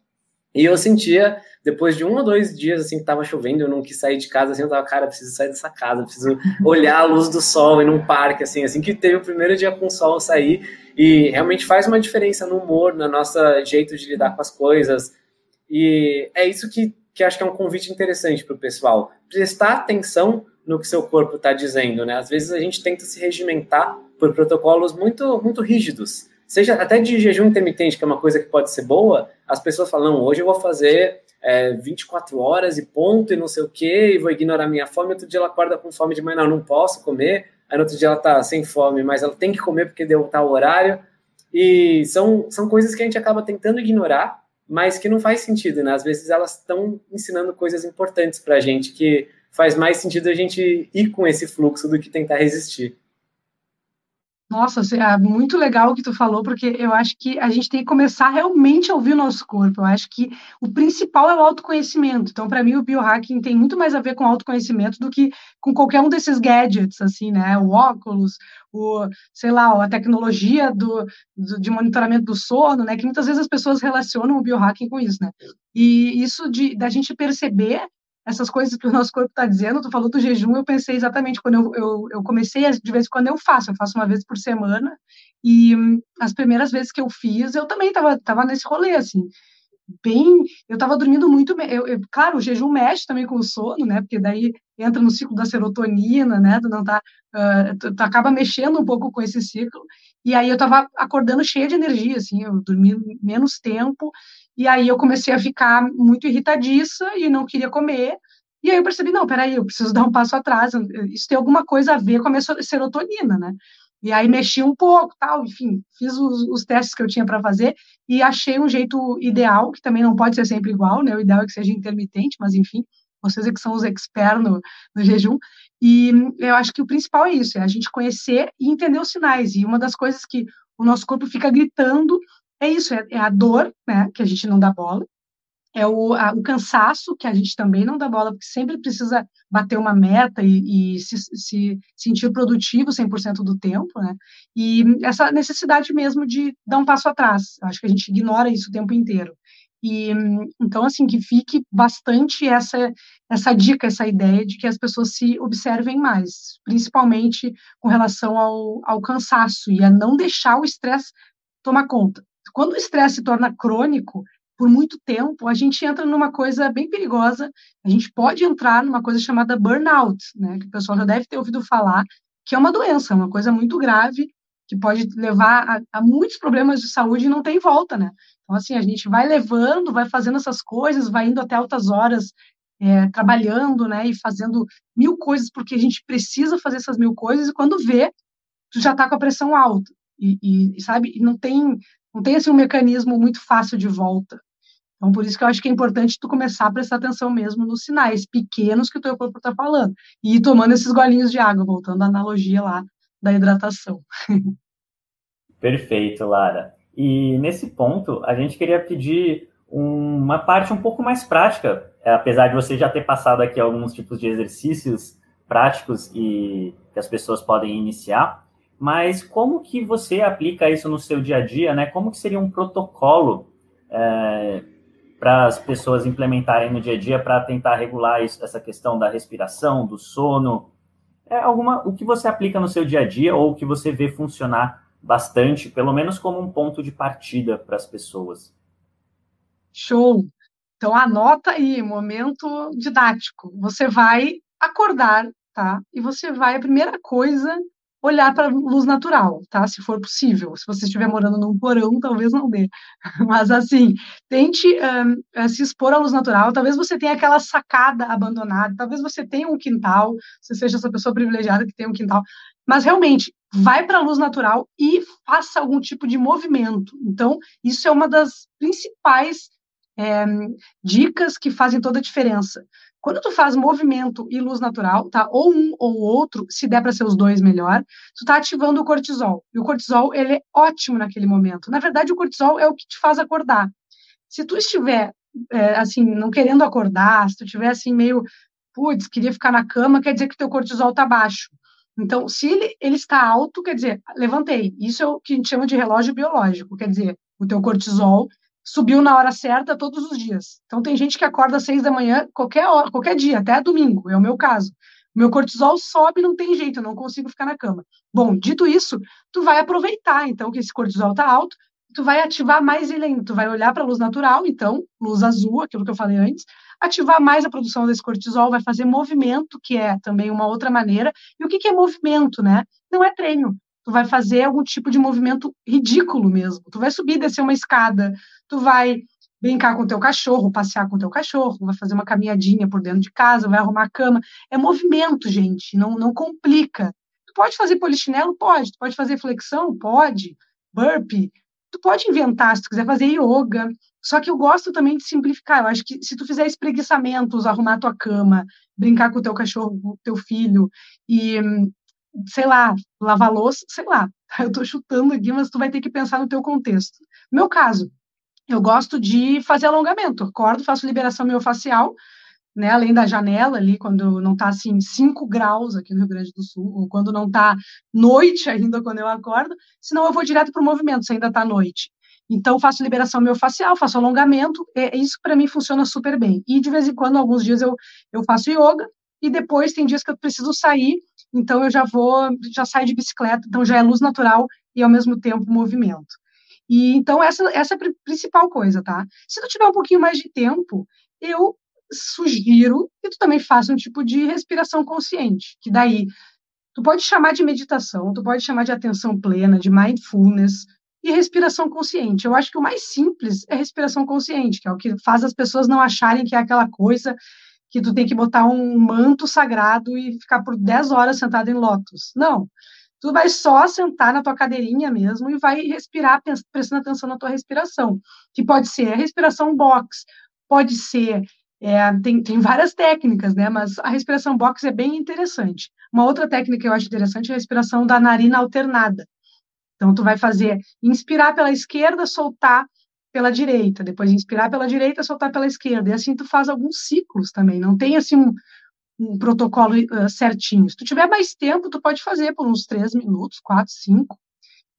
E eu sentia, depois de um ou dois dias, assim, que tava chovendo, eu não quis sair de casa, assim, eu tava, cara, preciso sair dessa casa, preciso olhar a luz do sol e num parque, assim, assim que teve o primeiro dia com o sol sair, e realmente faz uma diferença no humor, no nosso jeito de lidar com as coisas, e é isso que, que acho que é um convite interessante para o pessoal, prestar atenção no que seu corpo está dizendo, né? Às vezes a gente tenta se regimentar por protocolos muito, muito rígidos. Seja até de jejum intermitente, que é uma coisa que pode ser boa, as pessoas falam, hoje eu vou fazer é, 24 horas e ponto, e não sei o quê, e vou ignorar minha fome, outro dia ela acorda com fome de manhã, não, não posso comer, aí no outro dia ela tá sem fome, mas ela tem que comer porque deu tal horário, e são, são coisas que a gente acaba tentando ignorar, mas que não faz sentido, né? Às vezes elas estão ensinando coisas importantes para a gente, que faz mais sentido a gente ir com esse fluxo do que tentar resistir. Nossa, é muito legal o que tu falou, porque eu acho que a gente tem que começar realmente a ouvir o nosso corpo. Eu acho que o principal é o autoconhecimento. Então, para mim, o biohacking tem muito mais a ver com autoconhecimento do que com qualquer um desses gadgets, assim, né? O óculos, o, sei lá, a tecnologia do, do, de monitoramento do sono, né? Que muitas vezes as pessoas relacionam o biohacking com isso, né? E isso de da gente perceber essas coisas que o nosso corpo está dizendo, tu falou do jejum, eu pensei exatamente quando eu, eu, eu comecei, de vez em quando eu faço, eu faço uma vez por semana, e hum, as primeiras vezes que eu fiz, eu também estava tava nesse rolê, assim, bem, eu estava dormindo muito, eu, eu, claro, o jejum mexe também com o sono, né, porque daí entra no ciclo da serotonina, né, tu não tá, uh, tu, tu, acaba mexendo um pouco com esse ciclo, e aí eu estava acordando cheia de energia, assim, eu dormi menos tempo, e aí eu comecei a ficar muito irritadiça e não queria comer. E aí eu percebi, não, peraí, eu preciso dar um passo atrás. Isso tem alguma coisa a ver com a minha serotonina, né? E aí mexi um pouco, tal, enfim, fiz os, os testes que eu tinha para fazer e achei um jeito ideal, que também não pode ser sempre igual, né? O ideal é que seja intermitente, mas enfim, vocês é que são os experts no, no jejum. E eu acho que o principal é isso, é a gente conhecer e entender os sinais. E uma das coisas que o nosso corpo fica gritando é isso, é, é, a dor, né, que a gente não dá bola, é o, a, o cansaço, que a gente também não dá bola, porque sempre precisa bater uma meta e, e se, se, sentir produtivo 100% do tempo, né, e essa necessidade mesmo de dar um passo atrás, acho que a gente ignora isso o tempo inteiro. E, então, assim, que fique bastante essa, essa dica, essa ideia de que as pessoas se observem mais, principalmente com relação ao, ao cansaço e a não deixar o estresse tomar conta quando o estresse se torna crônico, por muito tempo, a gente entra numa coisa bem perigosa. A gente pode entrar numa coisa chamada burnout, né? Que o pessoal já deve ter ouvido falar, que é uma doença, uma coisa muito grave, que pode levar a, a muitos problemas de saúde e não tem volta, né? Então, assim, a gente vai levando, vai fazendo essas coisas, vai indo até altas horas é, trabalhando, né? E fazendo mil coisas, porque a gente precisa fazer essas mil coisas, e quando vê, tu já tá com a pressão alta. E, e sabe, e não tem não tem assim um mecanismo muito fácil de volta. Então, por isso que eu acho que é importante tu começar a prestar atenção mesmo nos sinais pequenos que o teu corpo está falando. E ir tomando esses golinhos de água, voltando à analogia lá da hidratação. <laughs> Perfeito, Lara. E nesse ponto, a gente queria pedir uma parte um pouco mais prática, é, apesar de você já ter passado aqui alguns tipos de exercícios práticos e que as pessoas podem iniciar, mas como que você aplica isso no seu dia a dia, né? Como que seria um protocolo é, para as pessoas implementarem no dia a dia para tentar regular isso, essa questão da respiração, do sono? É alguma o que você aplica no seu dia a dia ou o que você vê funcionar bastante, pelo menos como um ponto de partida para as pessoas? Show! Então anota aí, momento didático. Você vai acordar, tá? E você vai, a primeira coisa, olhar para luz natural, tá? Se for possível. Se você estiver morando num porão, talvez não dê. <laughs> Mas, assim, tente um, se expor à luz natural. Talvez você tenha aquela sacada abandonada, talvez você tenha um quintal, você seja essa pessoa privilegiada que tem um quintal. Mas, realmente, vai para a luz natural e faça algum tipo de movimento. Então, isso é uma das principais é, dicas que fazem toda a diferença. Quando tu faz movimento e luz natural, tá? Ou um ou outro, se der para ser os dois melhor, tu tá ativando o cortisol. E o cortisol, ele é ótimo naquele momento. Na verdade, o cortisol é o que te faz acordar. Se tu estiver, é, assim, não querendo acordar, se tu estiver, assim, meio, putz, queria ficar na cama, quer dizer que teu cortisol tá baixo. Então, se ele, ele está alto, quer dizer, levantei. Isso é o que a gente chama de relógio biológico. Quer dizer, o teu cortisol subiu na hora certa todos os dias. Então tem gente que acorda às seis da manhã qualquer hora, qualquer dia, até domingo, é o meu caso. Meu cortisol sobe, não tem jeito, eu não consigo ficar na cama. Bom, dito isso, tu vai aproveitar então que esse cortisol está alto, tu vai ativar mais ele tu vai olhar para a luz natural, então, luz azul, aquilo que eu falei antes, ativar mais a produção desse cortisol, vai fazer movimento, que é também uma outra maneira. E o que, que é movimento, né? Não é treino, tu vai fazer algum tipo de movimento ridículo mesmo. Tu vai subir, descer uma escada, tu vai brincar com teu cachorro, passear com teu cachorro, vai fazer uma caminhadinha por dentro de casa, vai arrumar a cama. É movimento, gente, não, não complica. Tu pode fazer polichinelo? Pode. Tu pode fazer flexão? Pode. Burpee? Tu pode inventar, se tu quiser fazer yoga. Só que eu gosto também de simplificar. Eu acho que se tu fizer espreguiçamentos, arrumar tua cama, brincar com o teu cachorro, com o teu filho e sei lá, lavar louça, sei lá. <laughs> Eu estou chutando aqui, mas tu vai ter que pensar no teu contexto. No meu caso, eu gosto de fazer alongamento. Acordo, faço liberação miofascial, né, além da janela ali, quando não está assim 5 graus aqui no Rio Grande do Sul, ou quando não está noite <laughs> ainda quando eu acordo, senão eu vou direto para o movimento, se ainda está noite. Então, faço liberação miofascial, faço alongamento, é, isso para mim funciona super bem. E de vez em quando, alguns dias eu, eu faço yoga, e depois tem dias que eu preciso sair então eu já vou, já saio de bicicleta, então já é luz natural e ao mesmo tempo movimento. E então essa, essa é a principal coisa, tá? Se tu tiver um pouquinho mais de tempo, eu sugiro que tu também faça um tipo de respiração consciente, que daí tu pode chamar de meditação, tu pode chamar de atenção plena, de mindfulness e respiração consciente. Eu acho que o mais simples é respiração consciente, que é o que faz as pessoas não acharem que é aquela coisa que tu tem que botar um manto sagrado e ficar por 10 horas sentado em lótus. Não. Tu vai só sentar na tua cadeirinha mesmo e vai respirar prestando atenção na tua respiração, que pode ser a respiração box, pode ser é, tem, tem várias técnicas, né? Mas a respiração box é bem interessante. Uma outra técnica que eu acho interessante é a respiração da narina alternada. Então, tu vai fazer inspirar pela esquerda, soltar pela direita, depois inspirar pela direita, soltar pela esquerda. E assim tu faz alguns ciclos também. Não tem assim um, um protocolo uh, certinho. Se tu tiver mais tempo, tu pode fazer por uns três minutos, quatro, cinco.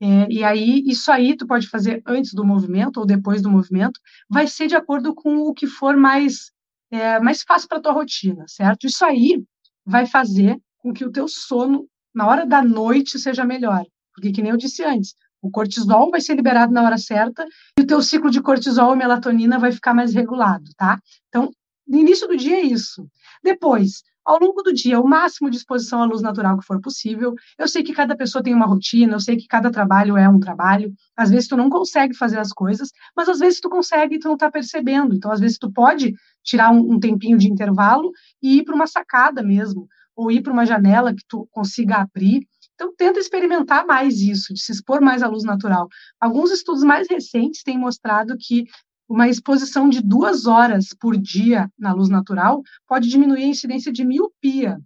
É, e aí, isso aí tu pode fazer antes do movimento ou depois do movimento, vai ser de acordo com o que for mais, é, mais fácil para tua rotina, certo? Isso aí vai fazer com que o teu sono, na hora da noite, seja melhor. Porque, que nem eu disse antes, o cortisol vai ser liberado na hora certa e o teu ciclo de cortisol e melatonina vai ficar mais regulado, tá? Então, no início do dia é isso. Depois, ao longo do dia, o máximo de exposição à luz natural que for possível. Eu sei que cada pessoa tem uma rotina, eu sei que cada trabalho é um trabalho. Às vezes tu não consegue fazer as coisas, mas às vezes tu consegue e tu não está percebendo. Então, às vezes tu pode tirar um, um tempinho de intervalo e ir para uma sacada mesmo, ou ir para uma janela que tu consiga abrir então, tenta experimentar mais isso, de se expor mais à luz natural. Alguns estudos mais recentes têm mostrado que uma exposição de duas horas por dia na luz natural pode diminuir a incidência de miopia.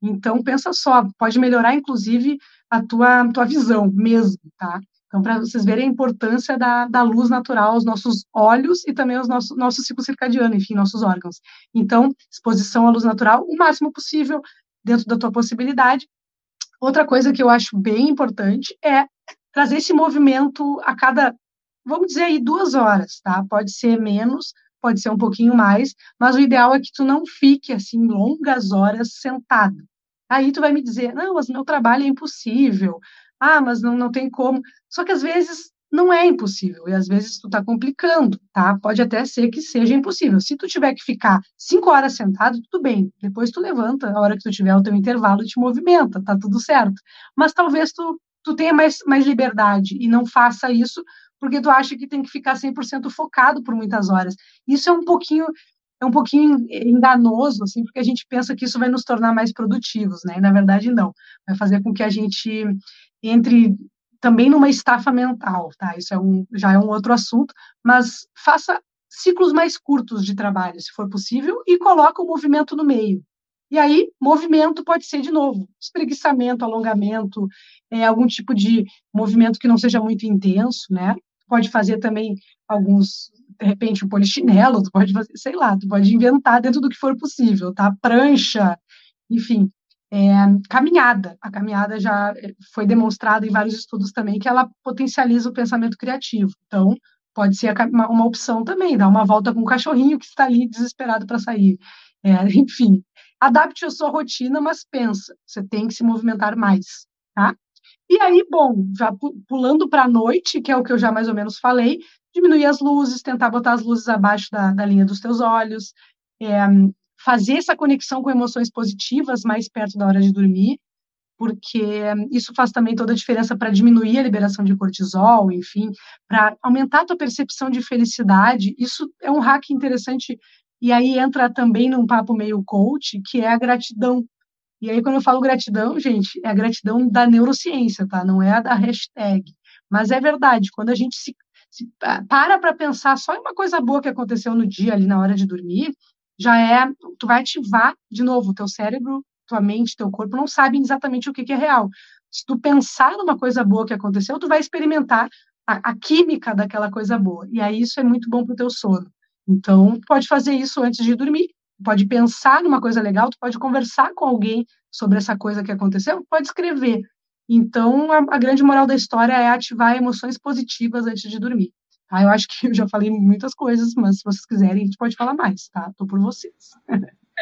Então, pensa só, pode melhorar, inclusive, a tua, tua visão mesmo, tá? Então, para vocês verem a importância da, da luz natural aos nossos olhos e também aos nossos nosso ciclo circadiano, enfim, nossos órgãos. Então, exposição à luz natural o máximo possível, dentro da tua possibilidade. Outra coisa que eu acho bem importante é trazer esse movimento a cada vamos dizer aí duas horas, tá? Pode ser menos, pode ser um pouquinho mais, mas o ideal é que tu não fique assim longas horas sentado. Aí tu vai me dizer, não, mas meu trabalho é impossível. Ah, mas não, não tem como. Só que às vezes não é impossível, e às vezes tu tá complicando, tá? Pode até ser que seja impossível. Se tu tiver que ficar cinco horas sentado, tudo bem. Depois tu levanta, a hora que tu tiver o teu intervalo, te movimenta, tá tudo certo. Mas talvez tu, tu tenha mais, mais liberdade e não faça isso porque tu acha que tem que ficar 100% focado por muitas horas. Isso é um pouquinho é um pouquinho enganoso, assim, porque a gente pensa que isso vai nos tornar mais produtivos, né? E na verdade não. Vai fazer com que a gente entre também numa estafa mental, tá? Isso é um, já é um outro assunto, mas faça ciclos mais curtos de trabalho, se for possível, e coloca o movimento no meio. E aí, movimento pode ser, de novo, espreguiçamento, alongamento, é, algum tipo de movimento que não seja muito intenso, né? Pode fazer também alguns, de repente, um polichinelo, tu <laughs> pode fazer, sei lá, tu pode inventar dentro do que for possível, tá? Prancha, enfim. É, caminhada. A caminhada já foi demonstrada em vários estudos também que ela potencializa o pensamento criativo. Então, pode ser uma, uma opção também, dar uma volta com o cachorrinho que está ali desesperado para sair. É, <laughs> enfim, adapte a sua rotina, mas pensa, você tem que se movimentar mais, tá? E aí, bom, já pulando para a noite, que é o que eu já mais ou menos falei, diminuir as luzes, tentar botar as luzes abaixo da, da linha dos teus olhos, é, fazer essa conexão com emoções positivas mais perto da hora de dormir, porque isso faz também toda a diferença para diminuir a liberação de cortisol, enfim, para aumentar a tua percepção de felicidade. Isso é um hack interessante e aí entra também num papo meio coach, que é a gratidão. E aí, quando eu falo gratidão, gente, é a gratidão da neurociência, tá? Não é a da hashtag. Mas é verdade, quando a gente se, se para para pensar só em uma coisa boa que aconteceu no dia, ali na hora de dormir, já é, tu vai ativar, de novo, o teu cérebro, tua mente, teu corpo não sabem exatamente o que, que é real. Se tu pensar numa coisa boa que aconteceu, tu vai experimentar a, a química daquela coisa boa. E aí isso é muito bom pro teu sono. Então, pode fazer isso antes de dormir, pode pensar numa coisa legal, tu pode conversar com alguém sobre essa coisa que aconteceu, pode escrever. Então, a, a grande moral da história é ativar emoções positivas antes de dormir. Tá? Eu acho que eu já falei muitas coisas, mas se vocês quiserem, a gente pode falar mais, tá? Tô por vocês.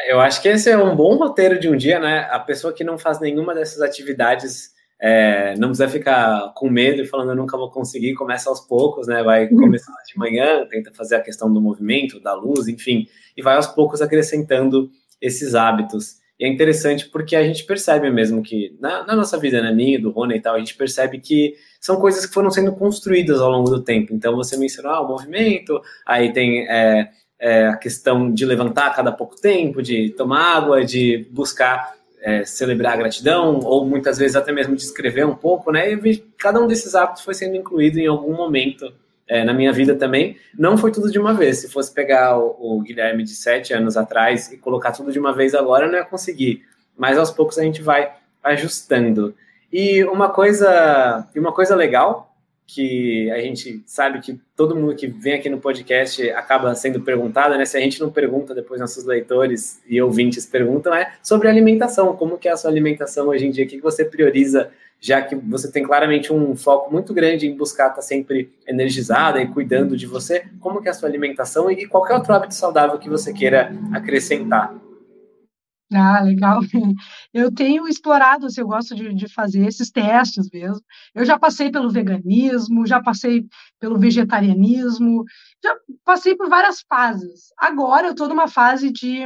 Eu acho que esse é um bom roteiro de um dia, né? A pessoa que não faz nenhuma dessas atividades é, não precisa ficar com medo e falando eu nunca vou conseguir, começa aos poucos, né? Vai uhum. começar de manhã, tenta fazer a questão do movimento, da luz, enfim, e vai aos poucos acrescentando esses hábitos. E é interessante porque a gente percebe mesmo que, na, na nossa vida, né, minha, do Rony e tal, a gente percebe que são coisas que foram sendo construídas ao longo do tempo. Então, você mencionou ah, o movimento, aí tem é, é, a questão de levantar a cada pouco tempo, de tomar água, de buscar é, celebrar a gratidão, ou muitas vezes até mesmo de escrever um pouco, né? E cada um desses hábitos foi sendo incluído em algum momento é, na minha vida também. Não foi tudo de uma vez. Se fosse pegar o, o, Guilherme de sete anos atrás e colocar tudo de uma vez agora, não ia conseguir. Mas aos poucos a gente vai ajustando. E uma coisa, uma coisa legal que a gente sabe que todo mundo que vem aqui no podcast acaba sendo perguntado, né? Se a gente não pergunta, depois nossos leitores e ouvintes perguntam, é sobre alimentação. Como que é a sua alimentação hoje em dia? O que você prioriza, já que você tem claramente um foco muito grande em buscar estar sempre energizada e cuidando de você? Como que é a sua alimentação e qualquer outro hábito saudável que você queira acrescentar? Ah, legal. <laughs> Eu tenho explorado, assim, eu gosto de, de fazer esses testes mesmo. Eu já passei pelo veganismo, já passei pelo vegetarianismo, já passei por várias fases. Agora eu estou numa fase de.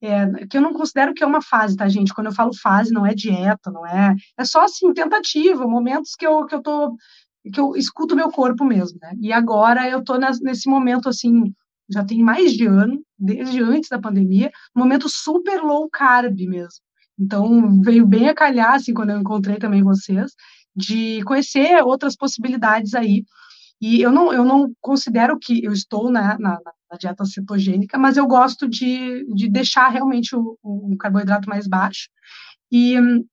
É, que eu não considero que é uma fase, tá, gente? Quando eu falo fase, não é dieta, não é. É só assim, tentativa, momentos que eu, que eu tô. que eu escuto meu corpo mesmo, né? E agora eu estou nesse momento assim já tem mais de ano, desde antes da pandemia, um momento super low carb mesmo. Então, veio bem a calhar, assim, quando eu encontrei também vocês, de conhecer outras possibilidades aí. E eu não, eu não considero que eu estou na, na, na dieta cetogênica, mas eu gosto de, de deixar realmente o, o carboidrato mais baixo. E hum,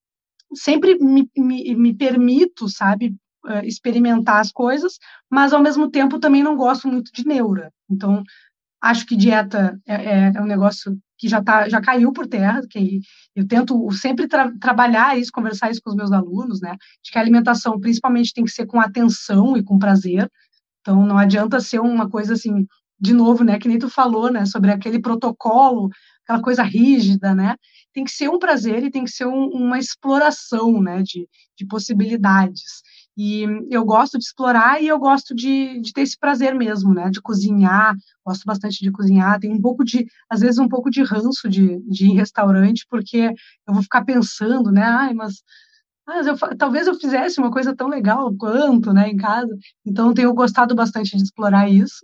sempre me, me, me permito, sabe, eh, experimentar as coisas, mas ao mesmo tempo também não gosto muito de neura. Então, acho que dieta é, é, é um negócio que já, tá, já caiu por terra, que eu tento sempre tra trabalhar isso, conversar isso com os meus alunos, né, de que a alimentação principalmente tem que ser com atenção e com prazer, então não adianta ser uma coisa assim, de novo, né, que nem tu falou, né, sobre aquele protocolo, aquela coisa rígida, né, tem que ser um prazer e tem que ser um, uma exploração, né, de, de possibilidades. E eu gosto de explorar e eu gosto de, de ter esse prazer mesmo, né? De cozinhar, gosto bastante de cozinhar. Tem um pouco de, às vezes, um pouco de ranço de, de ir em restaurante, porque eu vou ficar pensando, né? Ai, mas, mas eu, talvez eu fizesse uma coisa tão legal quanto, né, em casa. Então, tenho gostado bastante de explorar isso.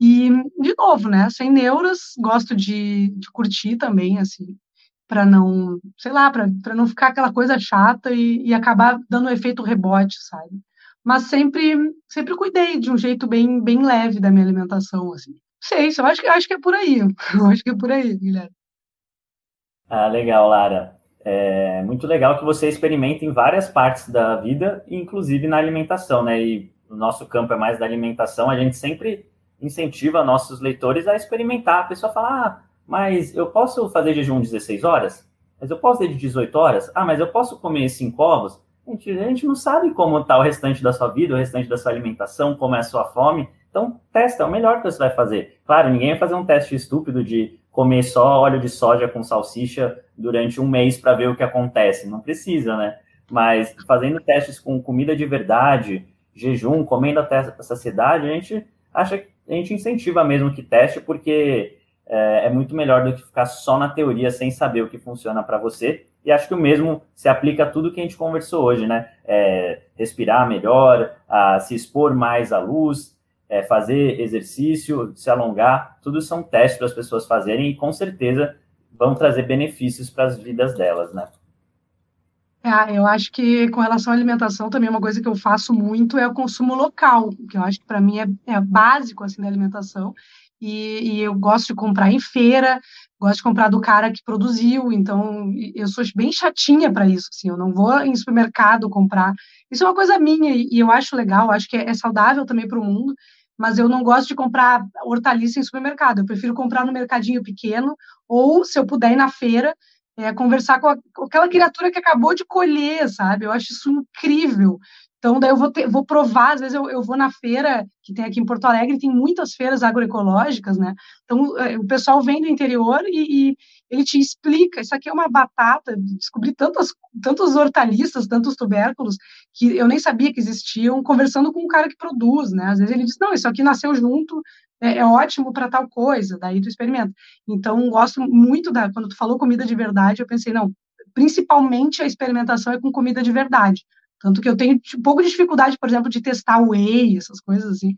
E, de novo, né? Sem neuras, gosto de, de curtir também, assim para não, sei lá, para não ficar aquela coisa chata e, e acabar dando um efeito rebote, sabe? Mas sempre, sempre cuidei de um jeito bem, bem leve da minha alimentação, assim. Sei, eu acho que, acho que é por aí. <laughs> Eu acho que é por aí, Guilherme. Ah, legal, Lara. É muito legal que você experimente em várias partes da vida, inclusive na alimentação, né? E o nosso campo é mais da alimentação, a gente sempre incentiva nossos leitores a experimentar. A pessoa fala, ah, mas eu posso fazer jejum 16 horas? Mas eu posso ter de 18 horas? Ah, mas eu posso comer 5 ovos? Gente, a gente não sabe como está o restante da sua vida, o restante da sua alimentação, como é a sua fome. Então, testa, é o melhor que você vai fazer. Claro, ninguém vai fazer um teste estúpido de comer só óleo de soja com salsicha durante um mês para ver o que acontece. Não precisa, né? Mas fazendo testes com comida de verdade, jejum, comendo até a saciedade, a gente acha a gente incentiva mesmo que teste, porque é, é muito melhor do que ficar só na teoria sem saber o que funciona para você. E acho que o mesmo se aplica a tudo que a gente conversou hoje, né? É, respirar melhor, a se expor mais à luz, é, fazer exercício, se alongar, tudo são testes para as pessoas fazerem e com certeza vão trazer benefícios para as vidas delas, né? É, eu acho que com relação à alimentação também uma coisa que eu faço muito é o consumo local, que eu acho que para mim é, é, básico assim da alimentação e, e, eu gosto de comprar em feira, gosto de comprar do cara que produziu, então eu sou bem chatinha para isso, assim, eu não vou em supermercado comprar. Isso é uma coisa minha e, eu acho legal, acho que é, é saudável também para o mundo, mas eu não gosto de comprar hortaliça em supermercado, eu prefiro comprar no mercadinho pequeno ou, se eu puder ir na feira, é, conversar com, a, com, aquela criatura que acabou de colher, sabe? Eu acho isso incrível. Então, daí eu vou, ter, vou provar, às vezes eu, eu vou na feira, que tem aqui em Porto Alegre, tem muitas feiras agroecológicas, né? Então, é, o pessoal vem do interior e, e ele te explica, isso aqui é uma batata, descobri tantas, tantos hortaliças, tantos tubérculos, que eu nem sabia que existiam, conversando com um cara que produz, né? Às vezes ele diz, não, isso aqui nasceu junto, é, é ótimo para tal coisa, daí tu experimenta. Então, gosto muito da, quando tu falou comida de verdade, eu pensei, não, principalmente a experimentação é com comida de verdade, tanto que eu tenho um pouco de dificuldade, por exemplo, de testar whey, essas coisas assim,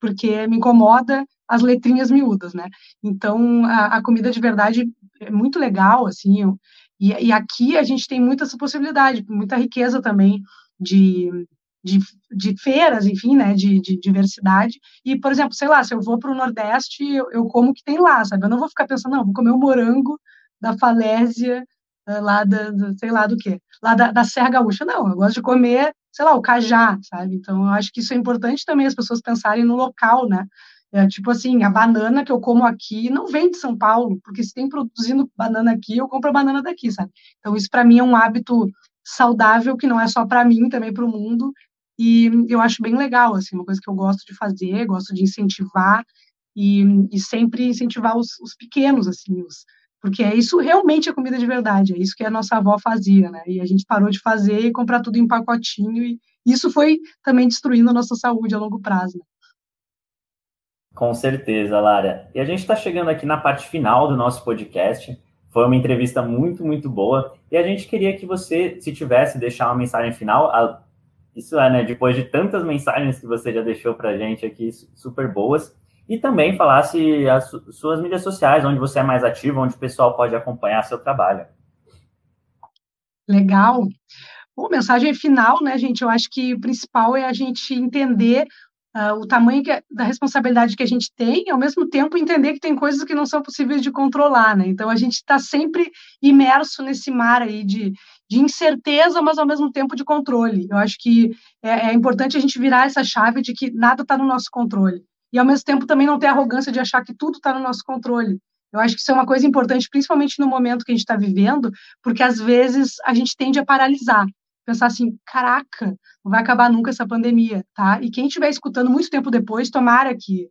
porque me incomoda as letrinhas miúdas, né? Então, a, a comida de verdade é muito legal, assim, eu, e, e, aqui a gente tem muita essa possibilidade, muita riqueza também de, de, de feiras, enfim, né, de, de, diversidade. E, por exemplo, sei lá, se eu vou para o Nordeste, eu, eu, como o que tem lá, sabe? Eu não vou ficar pensando, não, vou comer o morango da falésia eh, lá da, do, sei lá do que, lá da, da Serra Gaúcha. Não, eu gosto de comer, sei lá, o cajá, sabe? Então, eu acho que isso é importante também as pessoas pensarem no local, né? É, tipo assim, a banana que eu como aqui não vem de São Paulo, porque se tem produzindo banana aqui, eu compro a banana daqui, sabe? Então, isso para mim é um hábito saudável que não é só para mim, também para o mundo. E eu acho bem legal, assim, uma coisa que eu gosto de fazer, gosto de incentivar e, e sempre incentivar os, os pequenos, assim, os, porque é isso realmente é comida de verdade, é isso que a nossa avó fazia, né? E a gente parou de fazer e comprar tudo em pacotinho, e isso foi também destruindo a nossa saúde a longo prazo. Né? Com certeza, Lara. E a gente está chegando aqui na parte final do nosso podcast. Foi uma entrevista muito, muito boa. E a gente queria que você, se tivesse, deixar uma mensagem final. Isso é, né? Depois de tantas mensagens que você já deixou para gente aqui, super boas e também falasse as suas mídias sociais, onde você é mais ativo, onde o pessoal pode acompanhar seu trabalho. Legal. Bom, mensagem final, né, gente? Eu acho que o principal é a gente entender uh, o tamanho é, da responsabilidade que a gente tem, e ao mesmo tempo entender que tem coisas que não são possíveis de controlar, né? Então a gente está sempre imerso nesse mar aí de, de incerteza, mas ao mesmo tempo de controle. Eu acho que é, é importante a gente virar essa chave de que nada está no nosso controle. E ao mesmo tempo também não ter arrogância de achar que tudo está no nosso controle. Eu acho que isso é uma coisa importante, principalmente no momento que a gente está vivendo, porque às vezes a gente tende a paralisar pensar assim, caraca, não vai acabar nunca essa pandemia, tá? E quem estiver escutando muito tempo depois, tomara que,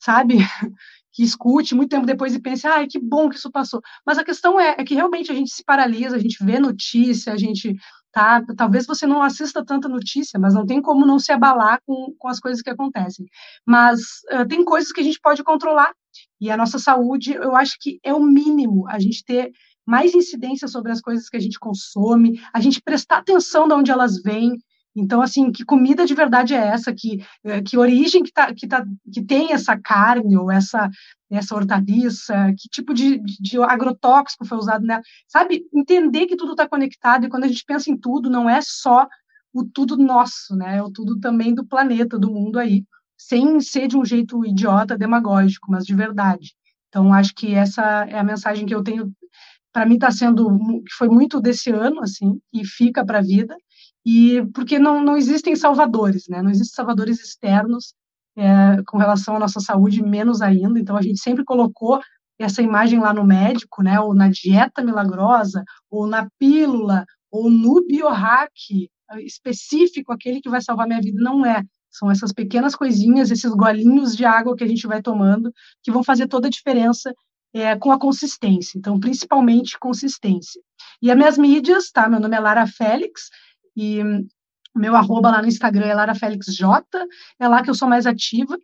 sabe, <laughs> que escute muito tempo depois e pense, ai, que bom que isso passou. Mas a questão é, é que realmente a gente se paralisa, a gente vê notícia, a gente tá, talvez você não assista tanta notícia, mas não tem como não se abalar com, com as coisas que acontecem. Mas uh, tem coisas que a gente pode controlar, e a nossa saúde, eu acho que é o mínimo a gente ter mais incidência sobre as coisas que a gente consome, a gente prestar atenção de onde elas vêm. Então, assim, que comida de verdade é essa? Que, eh, que origem que, tá, que, tá, que tem essa carne ou essa, essa hortaliça? Que tipo de, de agrotóxico foi usado nela? Sabe, entender que tudo está conectado e quando a gente pensa em tudo, não é só o tudo nosso, né? É o tudo também do planeta, do mundo aí, sem ser de um jeito idiota, demagógico, mas de verdade. Então, acho que essa é a mensagem que eu tenho para mim está sendo que foi muito desse ano assim e fica para a vida e porque não, não existem salvadores né não existem salvadores externos é, com relação à nossa saúde menos ainda então a gente sempre colocou essa imagem lá no médico né ou na dieta milagrosa ou na pílula ou no biohack específico aquele que vai salvar minha vida não é são essas pequenas coisinhas, esses golinhos de água que a gente vai tomando, que vão fazer toda a diferença é, com a consistência. Então, principalmente consistência. E as minhas mídias, tá? Meu nome é Lara Félix e meu arroba lá no Instagram é Lara Félix J, é lá que eu sou mais ativa.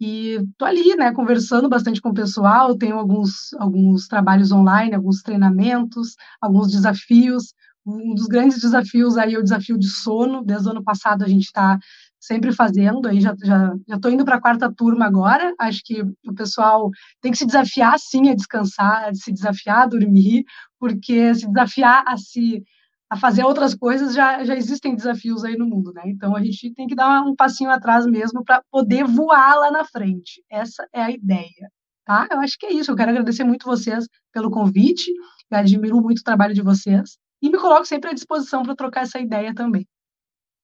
E tô ali, né, conversando bastante com o pessoal, tenho alguns, alguns trabalhos online, alguns treinamentos, alguns desafios. Um dos grandes desafios aí é o desafio de sono. Desde o ano passado a gente está sempre fazendo, aí já já já estou indo para a quarta turma agora. Acho que o pessoal tem que se desafiar sim a descansar, a se desafiar a dormir, porque se desafiar a se a fazer outras coisas já já existem desafios aí no mundo, né? Então a gente tem que dar um passinho atrás mesmo para poder voar lá na frente. Essa é a ideia, tá? Eu acho que é isso. Eu quero agradecer muito vocês pelo convite. Eu admiro muito o trabalho de vocês e me coloco sempre à disposição para trocar essa ideia também.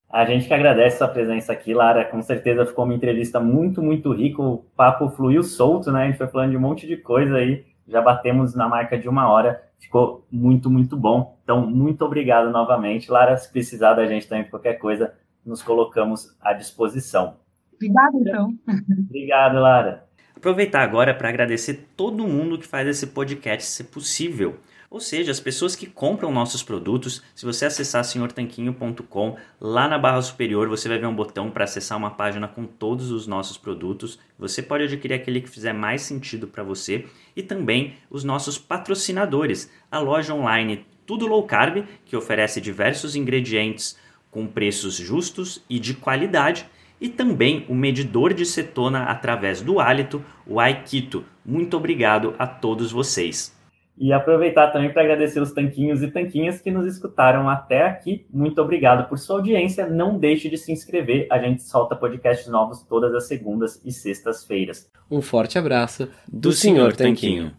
A gente que agradece sua presença aqui, Lara. Com certeza ficou uma entrevista muito, muito rica. O papo fluiu solto, né? A gente foi falando de um monte de coisa aí. Já batemos na marca de uma hora. Ficou muito, muito bom. Então, muito obrigado novamente, Lara. Se precisar da gente também qualquer coisa, nos colocamos à disposição. Obrigado, então. Obrigado, Lara. Aproveitar agora para agradecer todo mundo que faz esse podcast ser possível. Ou seja, as pessoas que compram nossos produtos, se você acessar senhortanquinho.com, lá na barra superior você vai ver um botão para acessar uma página com todos os nossos produtos. Você pode adquirir aquele que fizer mais sentido para você e também os nossos patrocinadores, a loja online Tudo Low Carb, que oferece diversos ingredientes com preços justos e de qualidade, e também o medidor de cetona através do hálito, o Aikito. Muito obrigado a todos vocês. E aproveitar também para agradecer os tanquinhos e tanquinhas que nos escutaram até aqui. Muito obrigado por sua audiência. Não deixe de se inscrever. A gente solta podcasts novos todas as segundas e sextas-feiras. Um forte abraço do, do Senhor Tanquinho.